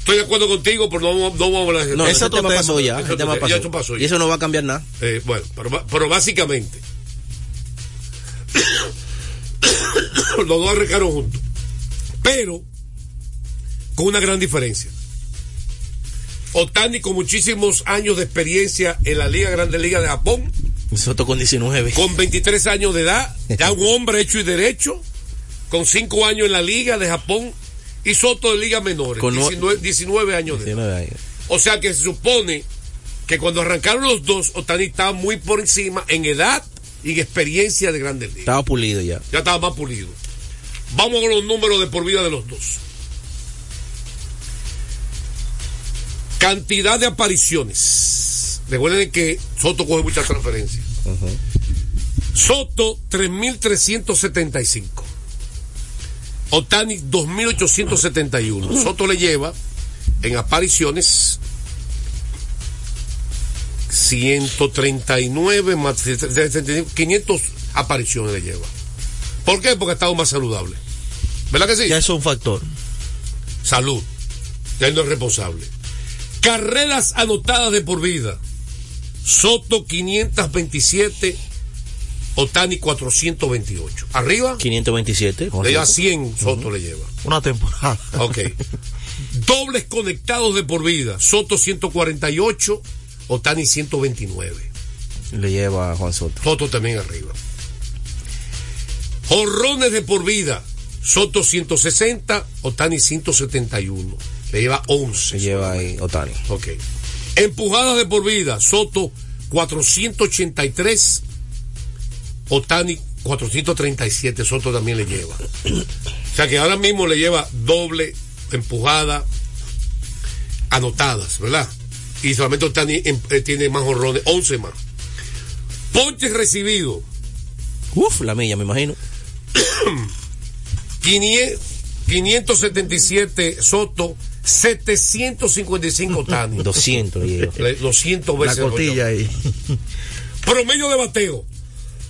Estoy de acuerdo contigo, pero no, vamos- no vamos a hablar de No, ese tema pasó ya. Ese tema pasó. Ya Y eso no va a cambiar nada. Eh, bueno, pero, pero básicamente, los dos arrancaron juntos. Pero, con una gran diferencia. Otani con muchísimos años de experiencia en la Liga Grande Liga de Japón, Soto con 19. con 23 años de edad, ya un hombre hecho y derecho, con 5 años en la Liga de Japón y Soto de Liga Menores, Con nue- 19, 19 años de edad. 19 años. O sea que se supone que cuando arrancaron los dos, Otani estaba muy por encima en edad y en experiencia de grandes ligas. Estaba pulido ya. Ya estaba más pulido. Vamos con los números de por vida de los dos. Cantidad de apariciones. Recuerden que Soto coge muchas transferencias. Soto 3.375. Otani 2.871. Soto le lleva en apariciones 139 más 500 apariciones le lleva. ¿Por qué? Porque ha estado más saludable. ¿Verdad que sí? Ya eso es un factor. Salud. Ya no es responsable. Carreras anotadas de por vida. Soto 527, Otani 428. Arriba, 527. le lleva 100, Soto le lleva. Una temporada. Ok. Dobles conectados de por vida. Soto 148, Otani 129. Le lleva a Juan Soto. Soto también arriba. Jorrones de por vida. Soto 160, Otani 171. Le lleva 11. Le lleva ahí Otani. Ok. Empujadas de por vida. Soto 483. Otani 437. Soto también le lleva. O sea que ahora mismo le lleva doble empujada anotadas, ¿verdad? Y solamente Otani em- eh, tiene más horrones, 11 más. Ponches recibidos. Uf, la milla, me imagino. 500 577 Soto, 755 Otani. 200 le lleva. Le- 200 La veces. cotilla ahí. Promedio de bateo.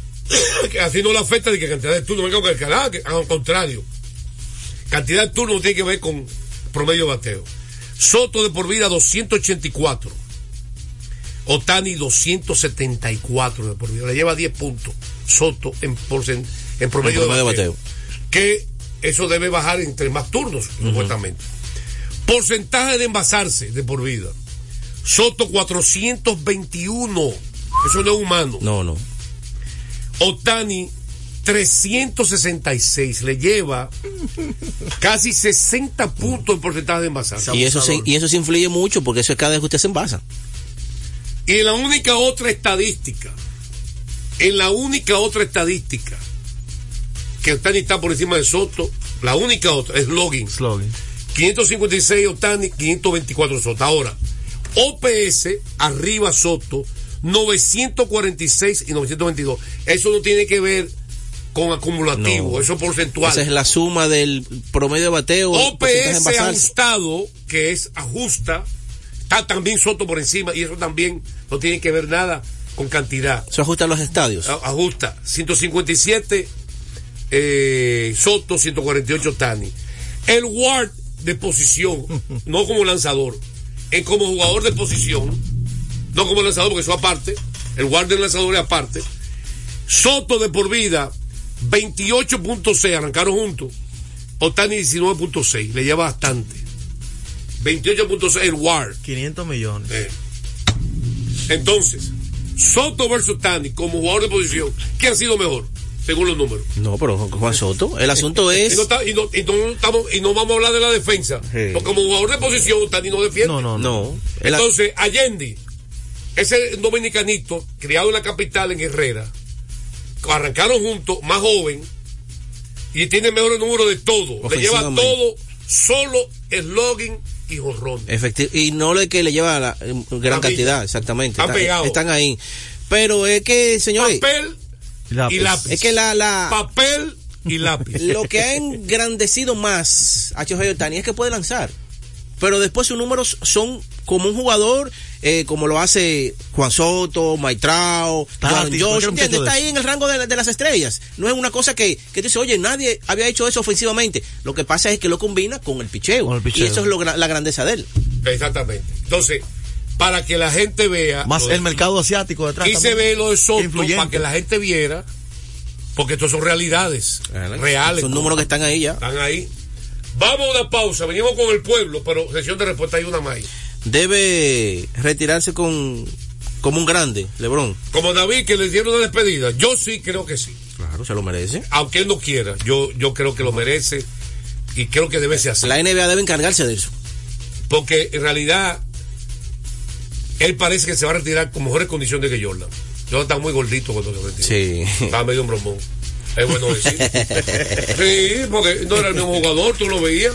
que así no le afecta de que cantidad de turnos. venga, que- ah, que- Al contrario. Cantidad de turnos tiene que ver con promedio de bateo. Soto de por vida 284. Otani 274 de por vida. Le lleva 10 puntos. Soto en, porcen- en promedio, de bateo. Que eso debe bajar entre más turnos, supuestamente. Porcentaje de envasarse de por vida. Soto 421. Eso no es humano. No, no. Otani 366. Le lleva casi 60 puntos en porcentaje de envasarse. Y eso, se, y eso se influye mucho porque eso es cada vez que usted se envasa. Y en la única otra estadística, en la única otra estadística que Otani está por encima de Soto, la única otra es login. 556 Otani, 524 Soto. Ahora, OPS, arriba Soto, 946 y 922. Eso no tiene que ver con acumulativo, No. eso es porcentual. Esa es la suma del promedio de bateo. OPS ajustado, que es ajusta, está también Soto por encima y eso también no tiene que ver nada con cantidad. Eso ajusta a los estadios. Ajusta. 157 eh, Soto, 148 Tani. El Ward de posición, no como lanzador, es como jugador de posición, no como lanzador, porque eso aparte. El Ward del lanzador es aparte. Soto de por vida, 28.6, arrancaron juntos. Otani 19.6, le lleva bastante. 28.6 el Ward. 500 millones. Eh. Entonces, Soto versus Tani como jugador de posición, ¿qué ha sido mejor? Según los números. No, pero Juan Soto. El asunto Y es. no, está- y no- y no estamos- y no vamos a hablar de la defensa. Sí. Porque como jugador de posición, Tani no defiende. No, no, no. Entonces, Allende, ese dominicanito, criado en la capital, en Herrera, arrancaron juntos, más joven, y tiene mejores números de todo. Le lleva todo, solo slogan y jorrón. Efecti- y no le que le lleva la, eh, gran cantidad, exactamente. Están están ahí. Pero es que, señores. Papel y lápiz. Es que la, la papel y lápiz. lo que ha engrandecido más a Shohei Ohtani es que puede lanzar. Pero después sus números son como un jugador, eh, como lo hace Juan Soto, Maitrao, Tati, Josh, Está ahí en el rango de, de las estrellas. No es una cosa que, que tú dices, oye, nadie había hecho eso ofensivamente. Lo que pasa es que lo combina con el picheo. picheo. Y eso es lo la grandeza de él. Exactamente. Entonces, para que la gente vea. Más el mercado asiático detrás. Y se ve lo de Soto Influyente. para que la gente viera, porque estos son realidades reales. Son números que están ahí ya. Están ahí. Vamos a una pausa, venimos con el pueblo, pero sesión de respuesta hay una más. Debe retirarse con como un grande, Lebron. Como David, que le dieron una despedida, yo sí creo que sí. Claro, se lo merece. Aunque él no quiera, yo, yo creo que lo merece y creo que debe ser así. La NBA debe encargarse de eso. Porque en realidad, él parece que se va a retirar con mejores condiciones que Jordan. Jordan está muy gordito cuando se retiró. Sí. Estaba medio un bromón. Es bueno decir. sí, porque no era el mismo jugador, tú lo veías.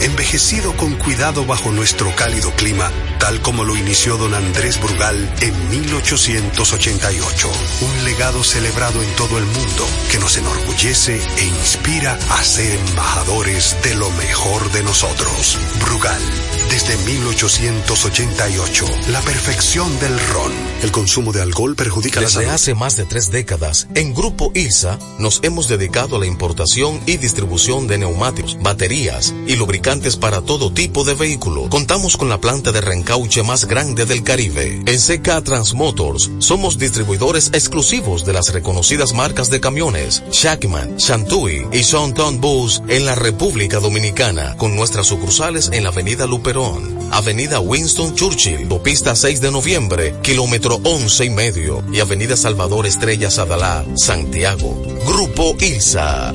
envejecido con cuidado bajo nuestro cálido clima, tal como lo inició don Andrés Brugal en 1888. Un legado celebrado en todo el mundo que nos enorgullece e inspira a ser embajadores de lo mejor de nosotros. Brugal, desde 1888, la perfección del ron. El consumo de alcohol perjudica la Desde salud. hace más de tres décadas, en Grupo ILSA nos hemos dedicado a la importación y distribución de neumáticos, baterías y lubricantes para todo tipo de vehículo. Contamos con la planta de reencauche más grande del Caribe. En CK Transmotors somos distribuidores exclusivos de las reconocidas marcas de camiones Shackman, Shantui y Sonton Bus en la República Dominicana, con nuestras sucursales en la Avenida Luperón, Avenida Winston Churchill, Pista 6 de noviembre, kilómetro 11 y medio, y Avenida Salvador Estrella Sadalá, Santiago. Grupo ILSA.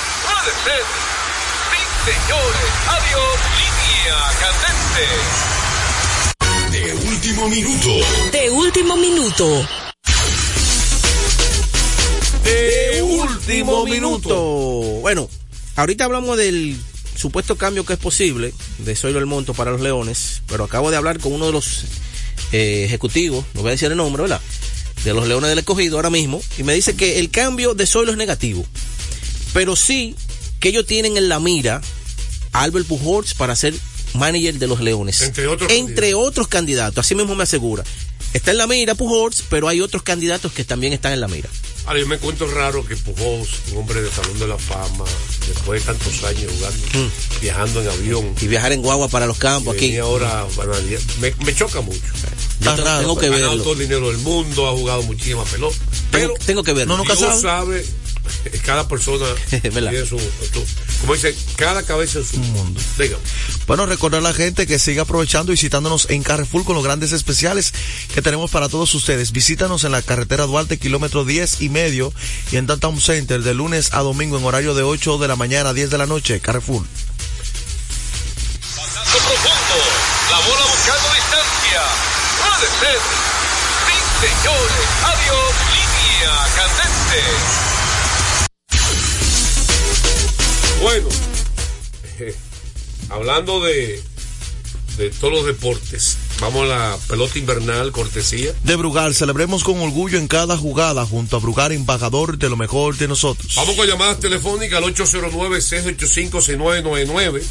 Puede ser. Sí, señores. Adiós. Línea candente. De último minuto. De último minuto. De último minuto. Bueno, ahorita hablamos del supuesto cambio que es posible de Zoilo el Monto para los Leones, pero acabo de hablar con uno de los eh, ejecutivos, no voy a decir el nombre, ¿verdad? de los Leones del Escogido ahora mismo y me dice que el cambio de Zoilo es negativo. Pero sí que ellos tienen en la mira a Albert Pujols para ser manager de los Leones. Entre otros Entre otros candidatos, así mismo me asegura. Está en la mira Pujols, pero hay otros candidatos que también están en la mira. Ahora, yo me encuentro raro que Pujols, un hombre de Salón de la Fama, después de tantos años jugando, viajando en avión, Y viajar en guagua para los campos aquí. y ahora me, me choca mucho. Yo tengo que ha ganado verlo. todo el dinero del mundo, ha jugado muchísimas pelotas. Pero tengo que verlo. No, nunca Dios sabe. sabe, cada persona tiene su, su- como dice, cada cabeza es su mundo. Dígame. Bueno, recordar a la gente que siga aprovechando y visitándonos en Carrefour con los grandes especiales que tenemos para todos ustedes. Visítanos en la carretera Duarte, kilómetro 10 y medio, y en Downtown Center de lunes a domingo en horario de 8 de la mañana a 10 de la noche. Carrefour. Paso profundo. La bola buscando distancia. Puede ser. Sí, señores. Adiós. Línea candente. Bueno, eh, hablando de, de todos los deportes, vamos a la pelota invernal, cortesía. De Brugal, celebremos con orgullo en cada jugada junto a Brugal, embajador de lo mejor de nosotros. Vamos con llamadas telefónicas al 809-685-6999.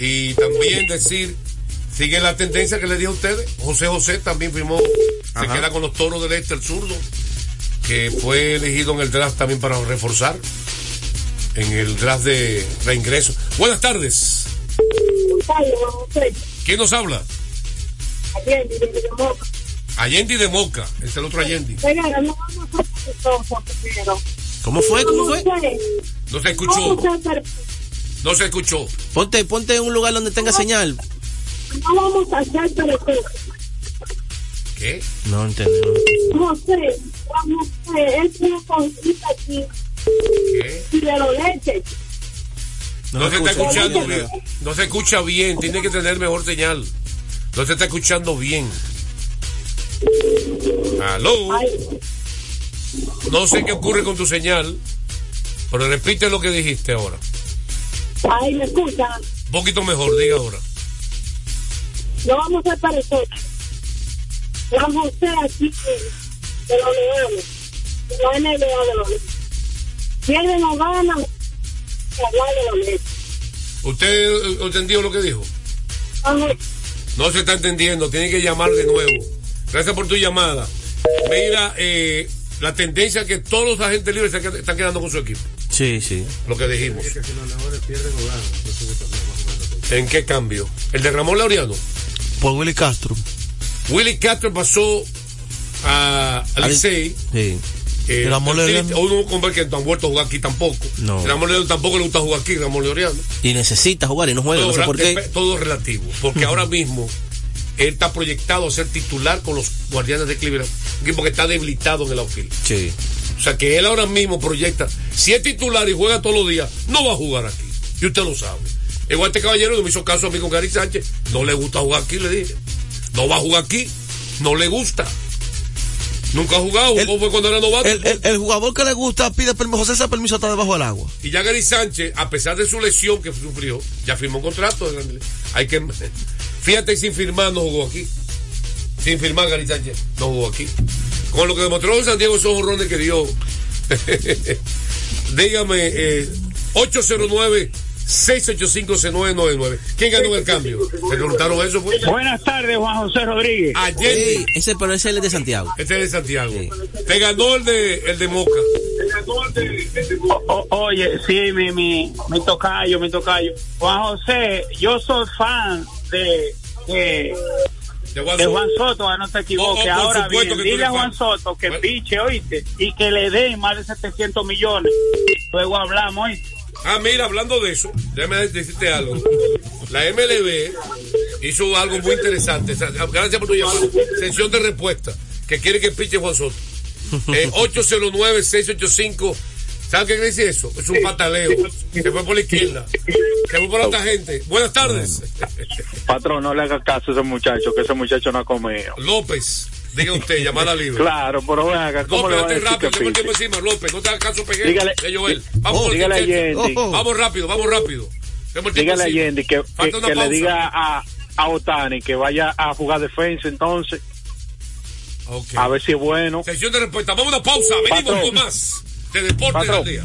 Y también decir, sigue la tendencia que le dije a ustedes. José José también firmó, se queda con los toros del este, el zurdo, que fue elegido en el draft también para reforzar, en el draft de reingreso. Buenas tardes. ¿Quién nos habla? Allende de Moca, es el otro Allende. ¿Cómo fue? ¿Cómo fue? No se escuchó. No se escuchó. Ponte, ponte en un lugar donde tenga señal. No vamos a hacer. ¿Qué? No entendí. José, Juan José, es una conquista aquí. Los leches. No, se está escuchando bien. No se escucha bien. Tiene que tener mejor señal. No se está escuchando bien. Aló. No sé qué ocurre con tu señal, pero repite lo que dijiste ahora. Ahí me escuchan. Un poquito mejor, diga ahora. No vamos a parecer. Juan José aquí de los leones. De la NBA de los leones. Pierden los leones. ¿Usted eh, entendió lo que dijo? No se está entendiendo, tiene que llamar de nuevo. Gracias por tu llamada. Mira, eh, la tendencia es que todos los agentes libres están quedando con su equipo. Sí, sí. Lo que dijimos. ¿En qué cambio? ¿El de Ramón Laureano? Por Willy Castro. Willy Castro pasó a Al- Licey. Sí. Eh, Ramón el- Laureano. Uno con que no han vuelto a jugar aquí tampoco. No. Ramón Laureano tampoco le gusta jugar aquí, Ramón Laureano. Y necesita jugar y no juega, no sé Todo, por qué. depe- todo relativo. Porque ahora mismo él está proyectado a ser titular con los Guardianes de Cleveland. Un equipo que está debilitado en el outfield. Sí. O sea que él ahora mismo proyecta. Si es titular y juega todos los días, no va a jugar aquí. Y usted lo sabe. Igual este caballero no me hizo caso a mí con Gary Sánchez. No le gusta jugar aquí, le dije. No va a jugar aquí. No le gusta. Nunca ha jugado. Jugó fue cuando era novato. El, el- el jugador que le gusta pide permiso, José ese permiso está debajo del agua. Y ya Gary Sánchez, a pesar de su lesión que sufrió, ya firmó un contrato. Hay que. Fíjate, sin firmar no jugó aquí. Sin firmar Gary Sánchez no jugó aquí. Con lo que demostró en San Diego esos jorrones que dio. Dígame, eh, 809-685-6999. ¿Quién ganó el cambio? ¿Se preguntaron eso? Pues? Buenas tardes, Juan José Rodríguez. Sí, ese, pero ese es de Santiago. Este es de Santiago. Te ganó el de, el de Moca. O- oye, sí, mi, mi, mi tocayo, mi tocayo. Juan José, yo soy fan de, de, De Juan de Soto. Juan Soto, ah, no te equivoques. Oh, oh, por Ahora bien, dile a Juan. Soto que piche, oíste, y que le den más de 700 millones. Luego hablamos, oíste. Ah, mira, hablando de eso, déjame decirte algo. La MLB hizo algo muy interesante. Gracias por tu llamada. Sesión de respuesta. Que quiere que piche Juan Soto. Eh, 809-685. ¿Sabes qué quiere decir eso? Es un pataleo. Se fue por la izquierda. Se fue por otra gente. Buenas tardes. Patrón, no le haga caso a ese muchacho, que ese muchacho no ha comido. López, diga usted, llamada libre. Claro, pero ven acá, ¿cómo López, le va decir rápido, tengo el tiempo encima, López, no te hagas caso, pegué. Dígale- Joel, vamos Oh, dígale a. Yendi. Vamos rápido, vamos rápido. Dígale a. Yendi que, que, le diga a, a Otani que vaya a jugar defensa entonces. A ver si es bueno. Sección de respuesta. Vamos a una pausa. Venimos Patrón. con más de Deportes al Día.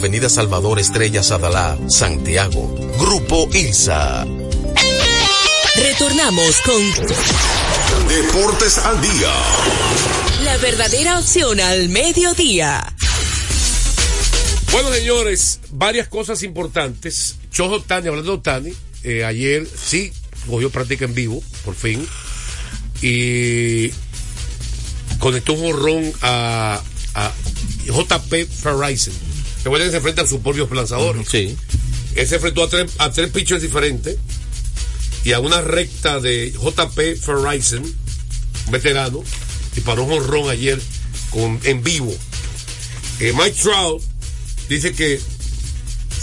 Avenida Salvador Estrella Sadalá, Santiago. Grupo ILSA. Retornamos con Deportes al día. la verdadera opción al mediodía. Bueno, señores, varias cosas importantes. Chojo Tani, hablando de Tani, eh, ayer sí cogió práctica en vivo, por fin. Y conectó un jorrón a, a JP Ferrison. Recuerden que se enfrenta a sus propios lanzadores. Sí. Él se enfrentó a tres, a tres pitchers diferentes y a una recta de JP Ferrison, un veterano, y paró un jonrón ayer con, en vivo. Eh, Mike Trout dice que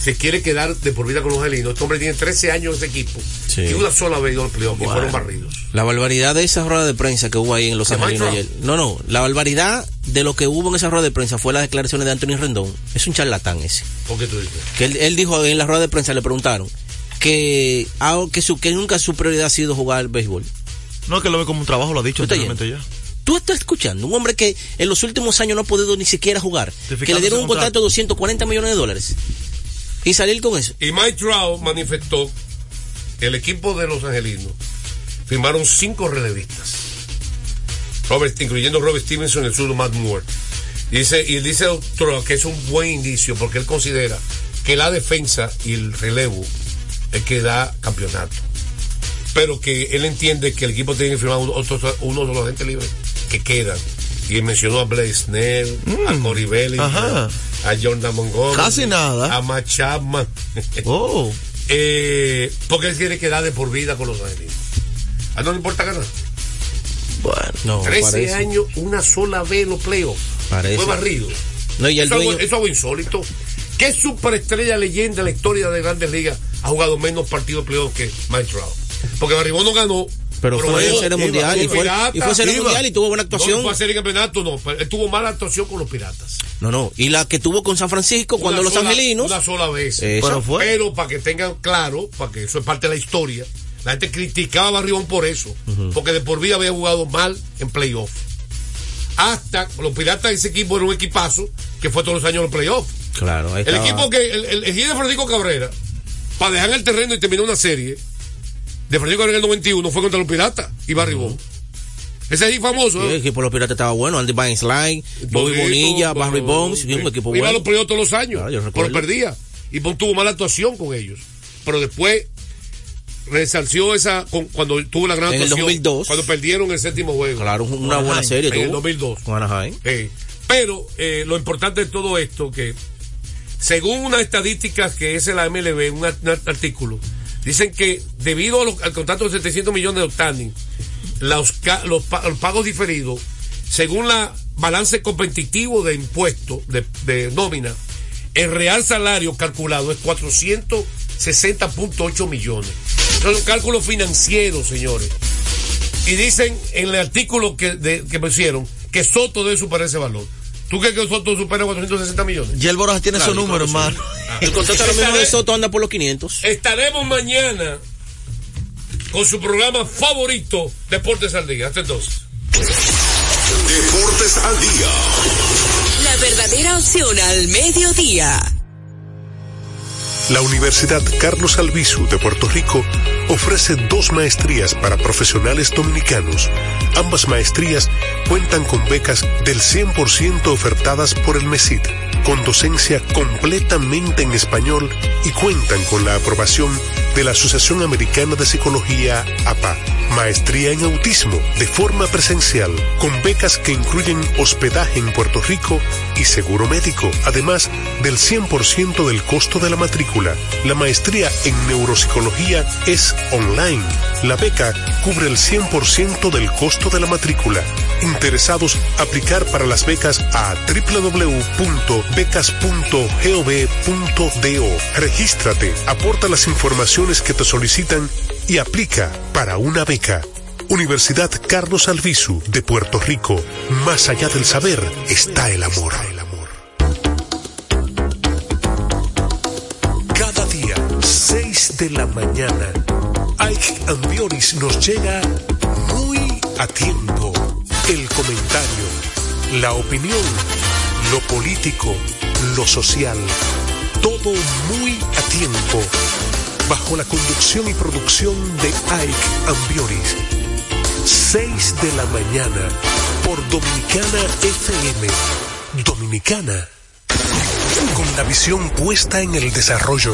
se quiere quedar de por vida con los angelinos. Este hombre tiene 13 años en ese equipo Sí. y una sola vez ido al playoff y Bueno. fueron barridos. La barbaridad de esa rueda de prensa que hubo ahí en Los ¿De Angelinos Mike ayer. No, no, la barbaridad de lo que hubo en esa rueda de prensa fue las declaraciones de Anthony Rendón. Es un charlatán ese. ¿Por qué tú dices? Que él, él dijo en la rueda de prensa, le preguntaron que, ah, que, su, que nunca su prioridad ha sido jugar al béisbol. No, que lo ve como un trabajo, lo ha dicho ¿Tú estás anteriormente ya. Tú estás escuchando un hombre que en los últimos años no ha podido ni siquiera jugar, que le dieron un contrato de 240 millones de dólares y salir con eso. Y Mike Trout manifestó el equipo de los angelinos firmaron cinco relevistas. Robert, incluyendo Robert Stevenson y el surdo Matt Moore. Dice, y dice Trout que es un buen indicio porque él considera que la defensa y el relevo es que da campeonato. Pero que él entiende que el equipo tiene que firmar uno, uno de los agentes libres que quedan. Y mencionó a Blaze Snell, a Cory Bellinger, Ajá. a Jordan Montgomery. Casi nada. A Matt Chapman. Oh. Eh, porque él quiere quedar de por vida con los angelinos. A no le importa ganar. Bueno, no, 13 parece. años, una sola vez en los playoffs. Fue barrido. No, y el eso, es algo- dueño- eso es algo insólito. ¿Qué superestrella leyenda en la historia de Grandes Ligas ha jugado menos partidos de playoffs que Mike Trout? Porque Barribón no ganó. Pero fue en jugó- Serie Mundial, y fue- Piratas. y fue Serie Iba. Mundial y tuvo buena actuación. No fue a serie campeonato, no. Él tuvo mala actuación con los Piratas. No, no, y la que tuvo con San Francisco cuando los angelinos. Una sola vez. Esa. Pero, pero para que tengan claro, para que eso es parte de la historia, la gente criticaba a Barribón por eso. Porque de por vida había jugado mal en playoff. Hasta los piratas ese equipo era un equipazo que fue todos los años en los playoffs. Claro, ahí El estaba. equipo que, el, el, el de Francisco Cabrera, para dejar el terreno y terminar una serie, de Francisco en el 91 fue contra los piratas y Barribón. Ese es famoso. Sí, ¿eh? el equipo de los piratas estaba bueno, Andy Vine Slide, Bobby Bonilla, bueno, Barry Bones, sí, un equipo Iba a bueno. los playoffs todos los años, Claro, pero perdía. Y tuvo mala actuación con ellos. Pero después resalció esa con- cuando tuvo la gran En el actuación. 2002. Cuando perdieron el séptimo juego. Claro, una buena serie En el tuvo. 2002. Con Anaheim. Pero eh, lo importante de todo esto, que según unas estadísticas que es la MLB, un, un artículo, dicen que debido al contrato de 700 millones de Otani, los, los, pa- los pagos diferidos, según la balance competitivo de impuestos, de, nómina, el real salario calculado es 460.8 millones. Son los cálculos financieros, señores. Y dicen en el artículo que, que pusieron que Soto debe superar ese valor. ¿Tú crees que Soto supera 460 millones? Y el Boras tiene Claro, números, claro, hermano. El contrato ahora mismo de Soto anda por los 500. Estaremos mañana con su programa favorito, Deportes al Día. Hasta entonces. Deportes al día. La verdadera opción al mediodía. La Universidad Carlos Albizu de Puerto Rico ofrece dos maestrías para profesionales dominicanos. Ambas maestrías cuentan con becas del 100% ofertadas por el MESID, con docencia completamente en español y cuentan con la aprobación de la Asociación Americana de Psicología APA. Maestría en autismo de forma presencial, con becas que incluyen hospedaje en Puerto Rico y seguro médico, además del 100% del costo de la matrícula. La maestría en neuropsicología es online. La beca cubre el 100% del costo de la matrícula. Interesados, aplicar para las becas a www.becas.gov.do. Regístrate, aporta las informaciones que te solicitan y aplica para una beca. Universidad Carlos Albizu de Puerto Rico. Más allá del saber está el amor. Cada día, 6 de la mañana, Ike Ambioris nos llega muy a tiempo. El comentario, la opinión, lo político, lo social, todo muy a tiempo. Bajo la conducción y producción de Ike Ambioris. 6 de la mañana por Dominicana FM. Dominicana. Con la visión puesta en el desarrollo,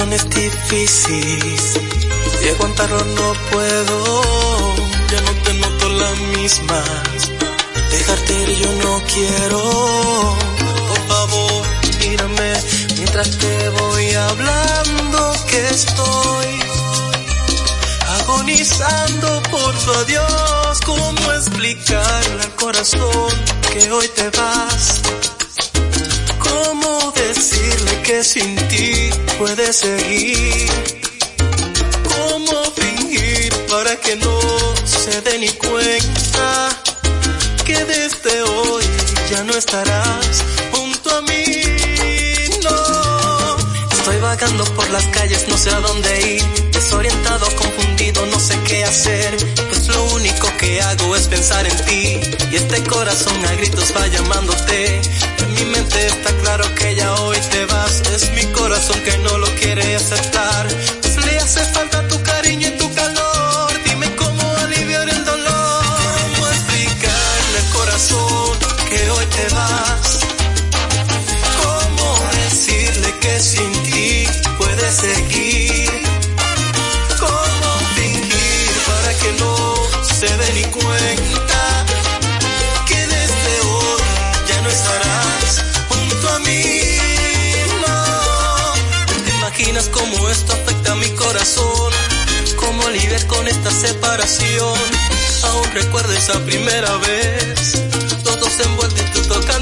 Situación es difícil y aguantarlo no puedo. Ya no te noto la misma. Dejarte ir yo no quiero. Por favor, mírame mientras te voy hablando que estoy agonizando por tu adiós. ¿Cómo explicarle al corazón que hoy te vas? ¿Cómo decirle que sin ti puedes seguir? ¿Cómo fingir para que no se dé ni cuenta que desde hoy ya no estarás junto a mí? No, estoy vagando por las calles, no sé a dónde ir, desorientado, confundido, no sé qué hacer, pues lo único que hago es pensar en ti y este corazón a gritos va llamándote. Mi mente está claro que ya hoy te vas, es mi corazón que no lo quiere aceptar, pues le hace falta tu cariño y tu calor. Dime cómo aliviar el dolor, cómo explicarle al corazón que hoy te vas. ¿Cómo decirle que sin con esta separación? Aún recuerdo esa primera vez, todos envueltos y tú tocándome.